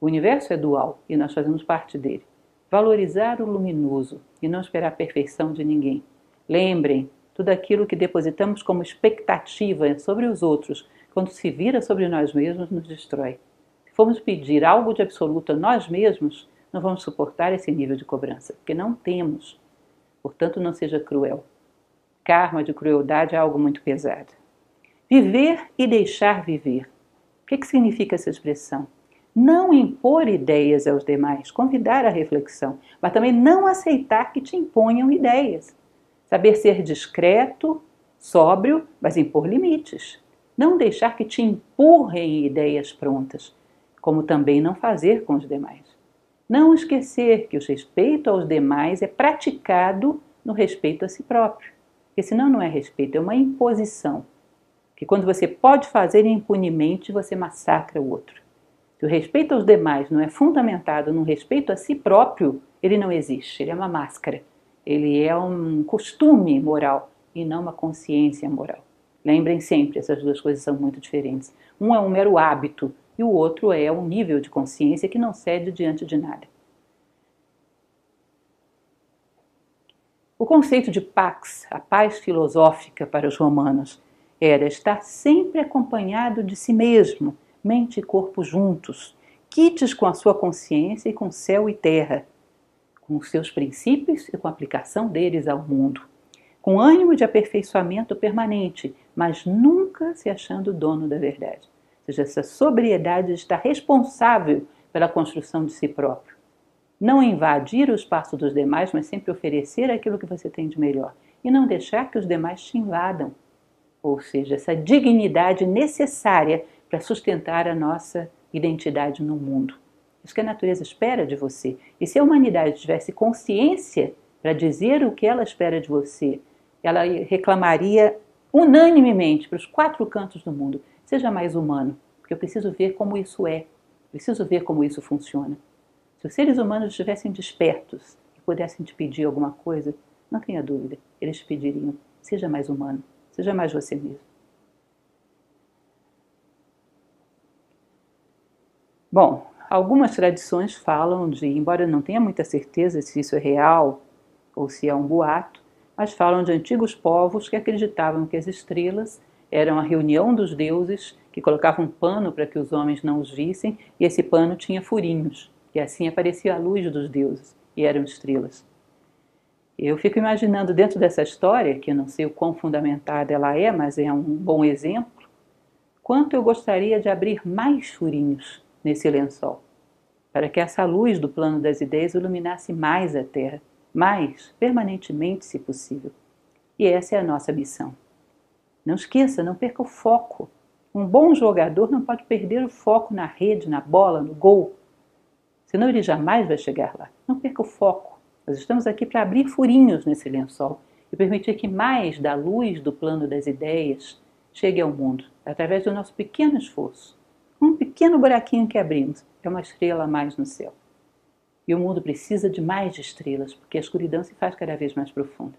O universo é dual e nós fazemos parte dele. Valorizar o luminoso e não esperar a perfeição de ninguém. Lembrem, tudo aquilo que depositamos como expectativa sobre os outros, quando se vira sobre nós mesmos, nos destrói. Se formos pedir algo de absoluto a nós mesmos, não vamos suportar esse nível de cobrança, porque não temos. Portanto, não seja cruel. Karma de crueldade é algo muito pesado. Viver e deixar viver que, que significa essa expressão? Não impor ideias aos demais, convidar a reflexão, mas também não aceitar que te imponham ideias. Saber ser discreto, sóbrio, mas impor limites. Não deixar que te empurrem ideias prontas, como também não fazer com os demais. Não esquecer que o respeito aos demais é praticado no respeito a si próprio. Porque senão não é respeito, é uma imposição. Que quando você pode fazer impunemente, você massacra o outro. Se o respeito aos demais não é fundamentado no respeito a si próprio, ele não existe, ele é uma máscara. Ele é um costume moral e não uma consciência moral. Lembrem sempre, essas duas coisas são muito diferentes. Um é um mero hábito e o outro é um nível de consciência que não cede diante de nada. O conceito de pax, a paz filosófica para os romanos, era estar sempre acompanhado de si mesmo, mente e corpo juntos, quites com a sua consciência e com céu e terra, com os seus princípios e com a aplicação deles ao mundo, com ânimo de aperfeiçoamento permanente, mas nunca se achando dono da verdade. Ou seja, essa sobriedade de estar responsável pela construção de si próprio. Não invadir o espaço dos demais, mas sempre oferecer aquilo que você tem de melhor. E não deixar que os demais te invadam. Ou seja, essa dignidade necessária para sustentar a nossa identidade no mundo. Isso que a natureza espera de você. E se a humanidade tivesse consciência para dizer o que ela espera de você, ela reclamaria unanimemente para os quatro cantos do mundo: seja mais humano, porque eu preciso ver como isso é, preciso ver como isso funciona. Se os seres humanos estivessem despertos e pudessem te pedir alguma coisa, não tenha dúvida, eles te pediriam: seja mais humano, seja mais você mesmo. Bom, algumas tradições falam de, embora eu não tenha muita certeza se isso é real ou se é um boato, mas falam de antigos povos que acreditavam que as estrelas eram a reunião dos deuses que colocavam um pano para que os homens não os vissem e esse pano tinha furinhos e assim aparecia a luz dos deuses e eram estrelas. Eu fico imaginando dentro dessa história, que eu não sei o quão fundamentada ela é, mas é um bom exemplo, quanto eu gostaria de abrir mais furinhos nesse lençol, para que essa luz do plano das ideias iluminasse mais a Terra mais permanentemente, se possível. E essa é a nossa missão. Não esqueça, não perca o foco. Um bom jogador não pode perder o foco na rede, na bola, no gol. Senão ele jamais vai chegar lá. Não perca o foco. Nós estamos aqui para abrir furinhos nesse lençol e permitir que mais da luz do plano das ideias chegue ao mundo, através do nosso pequeno esforço. Um pequeno buraquinho que abrimos é uma estrela a mais no céu. E o mundo precisa de mais estrelas, porque a escuridão se faz cada vez mais profunda.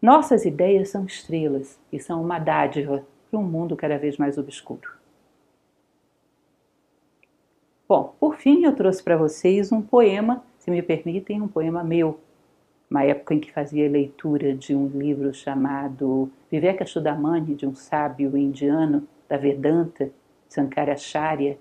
Nossas ideias são estrelas e são uma dádiva para um mundo cada vez mais obscuro. Bom, por fim, eu trouxe para vocês um poema, se me permitem, um poema meu, uma época em que fazia leitura de um livro chamado Viveka Sudamani, de um sábio indiano da Vedanta, Sankaracharya,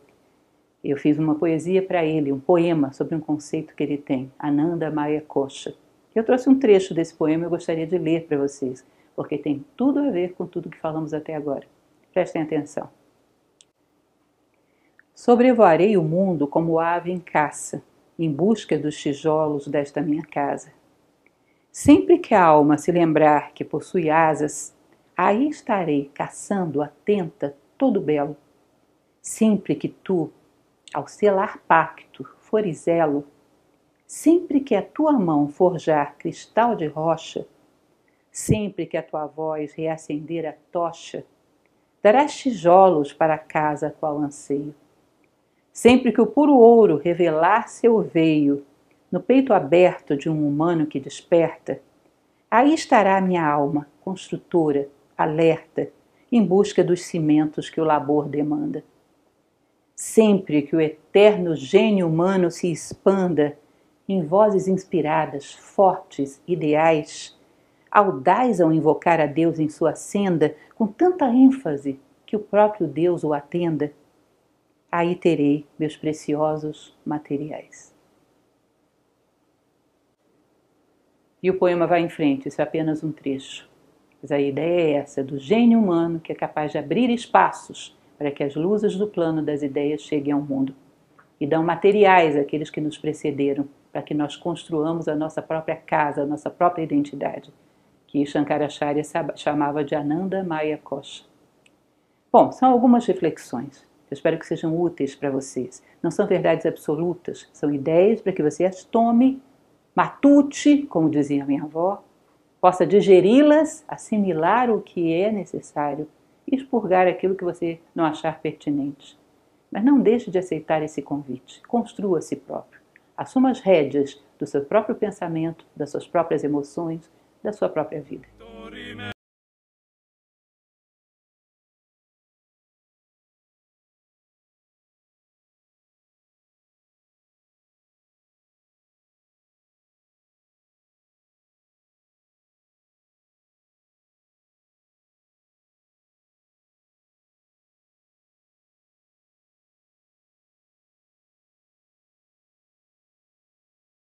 eu fiz uma poesia para ele, um poema sobre um conceito que ele tem, Ananda Maya Kosha. Eu trouxe um trecho desse poema e eu gostaria de ler para vocês, porque tem tudo a ver com tudo que falamos até agora. Prestem atenção. Sobrevoarei o mundo como ave em caça, em busca dos tijolos desta minha casa. Sempre que a alma se lembrar que possui asas, aí estarei caçando atenta todo belo. Sempre que tu, ao selar pacto, forizelo, sempre que a tua mão forjar cristal de rocha, sempre que a tua voz reacender a tocha, darás tijolos para a casa qual anseio. Sempre que o puro ouro revelar seu veio no peito aberto de um humano que desperta, aí estará minha alma, construtora, alerta, em busca dos cimentos que o labor demanda. Sempre que o eterno gênio humano se expanda em vozes inspiradas, fortes, ideais, audaz ao invocar a Deus em sua senda, com tanta ênfase que o próprio Deus o atenda, aí terei meus preciosos materiais. E o poema vai em frente, isso é apenas um trecho. Mas a ideia é essa, do gênio humano que é capaz de abrir espaços para que as luzes do plano das ideias cheguem ao mundo e dão materiais àqueles que nos precederam para que nós construamos a nossa própria casa, a nossa própria identidade, que Shankaracharya chamava de Ananda Maya Kosha. Bom, são algumas reflexões. Eu espero que sejam úteis para vocês. Não são verdades absolutas, são ideias para que você as tome, matute, como dizia minha avó, possa digeri-las, assimilar o que é necessário e expurgar aquilo que você não achar pertinente. Mas não deixe de aceitar esse convite. Construa a si próprio. Assuma as rédeas do seu próprio pensamento, das suas próprias emoções, da sua própria vida.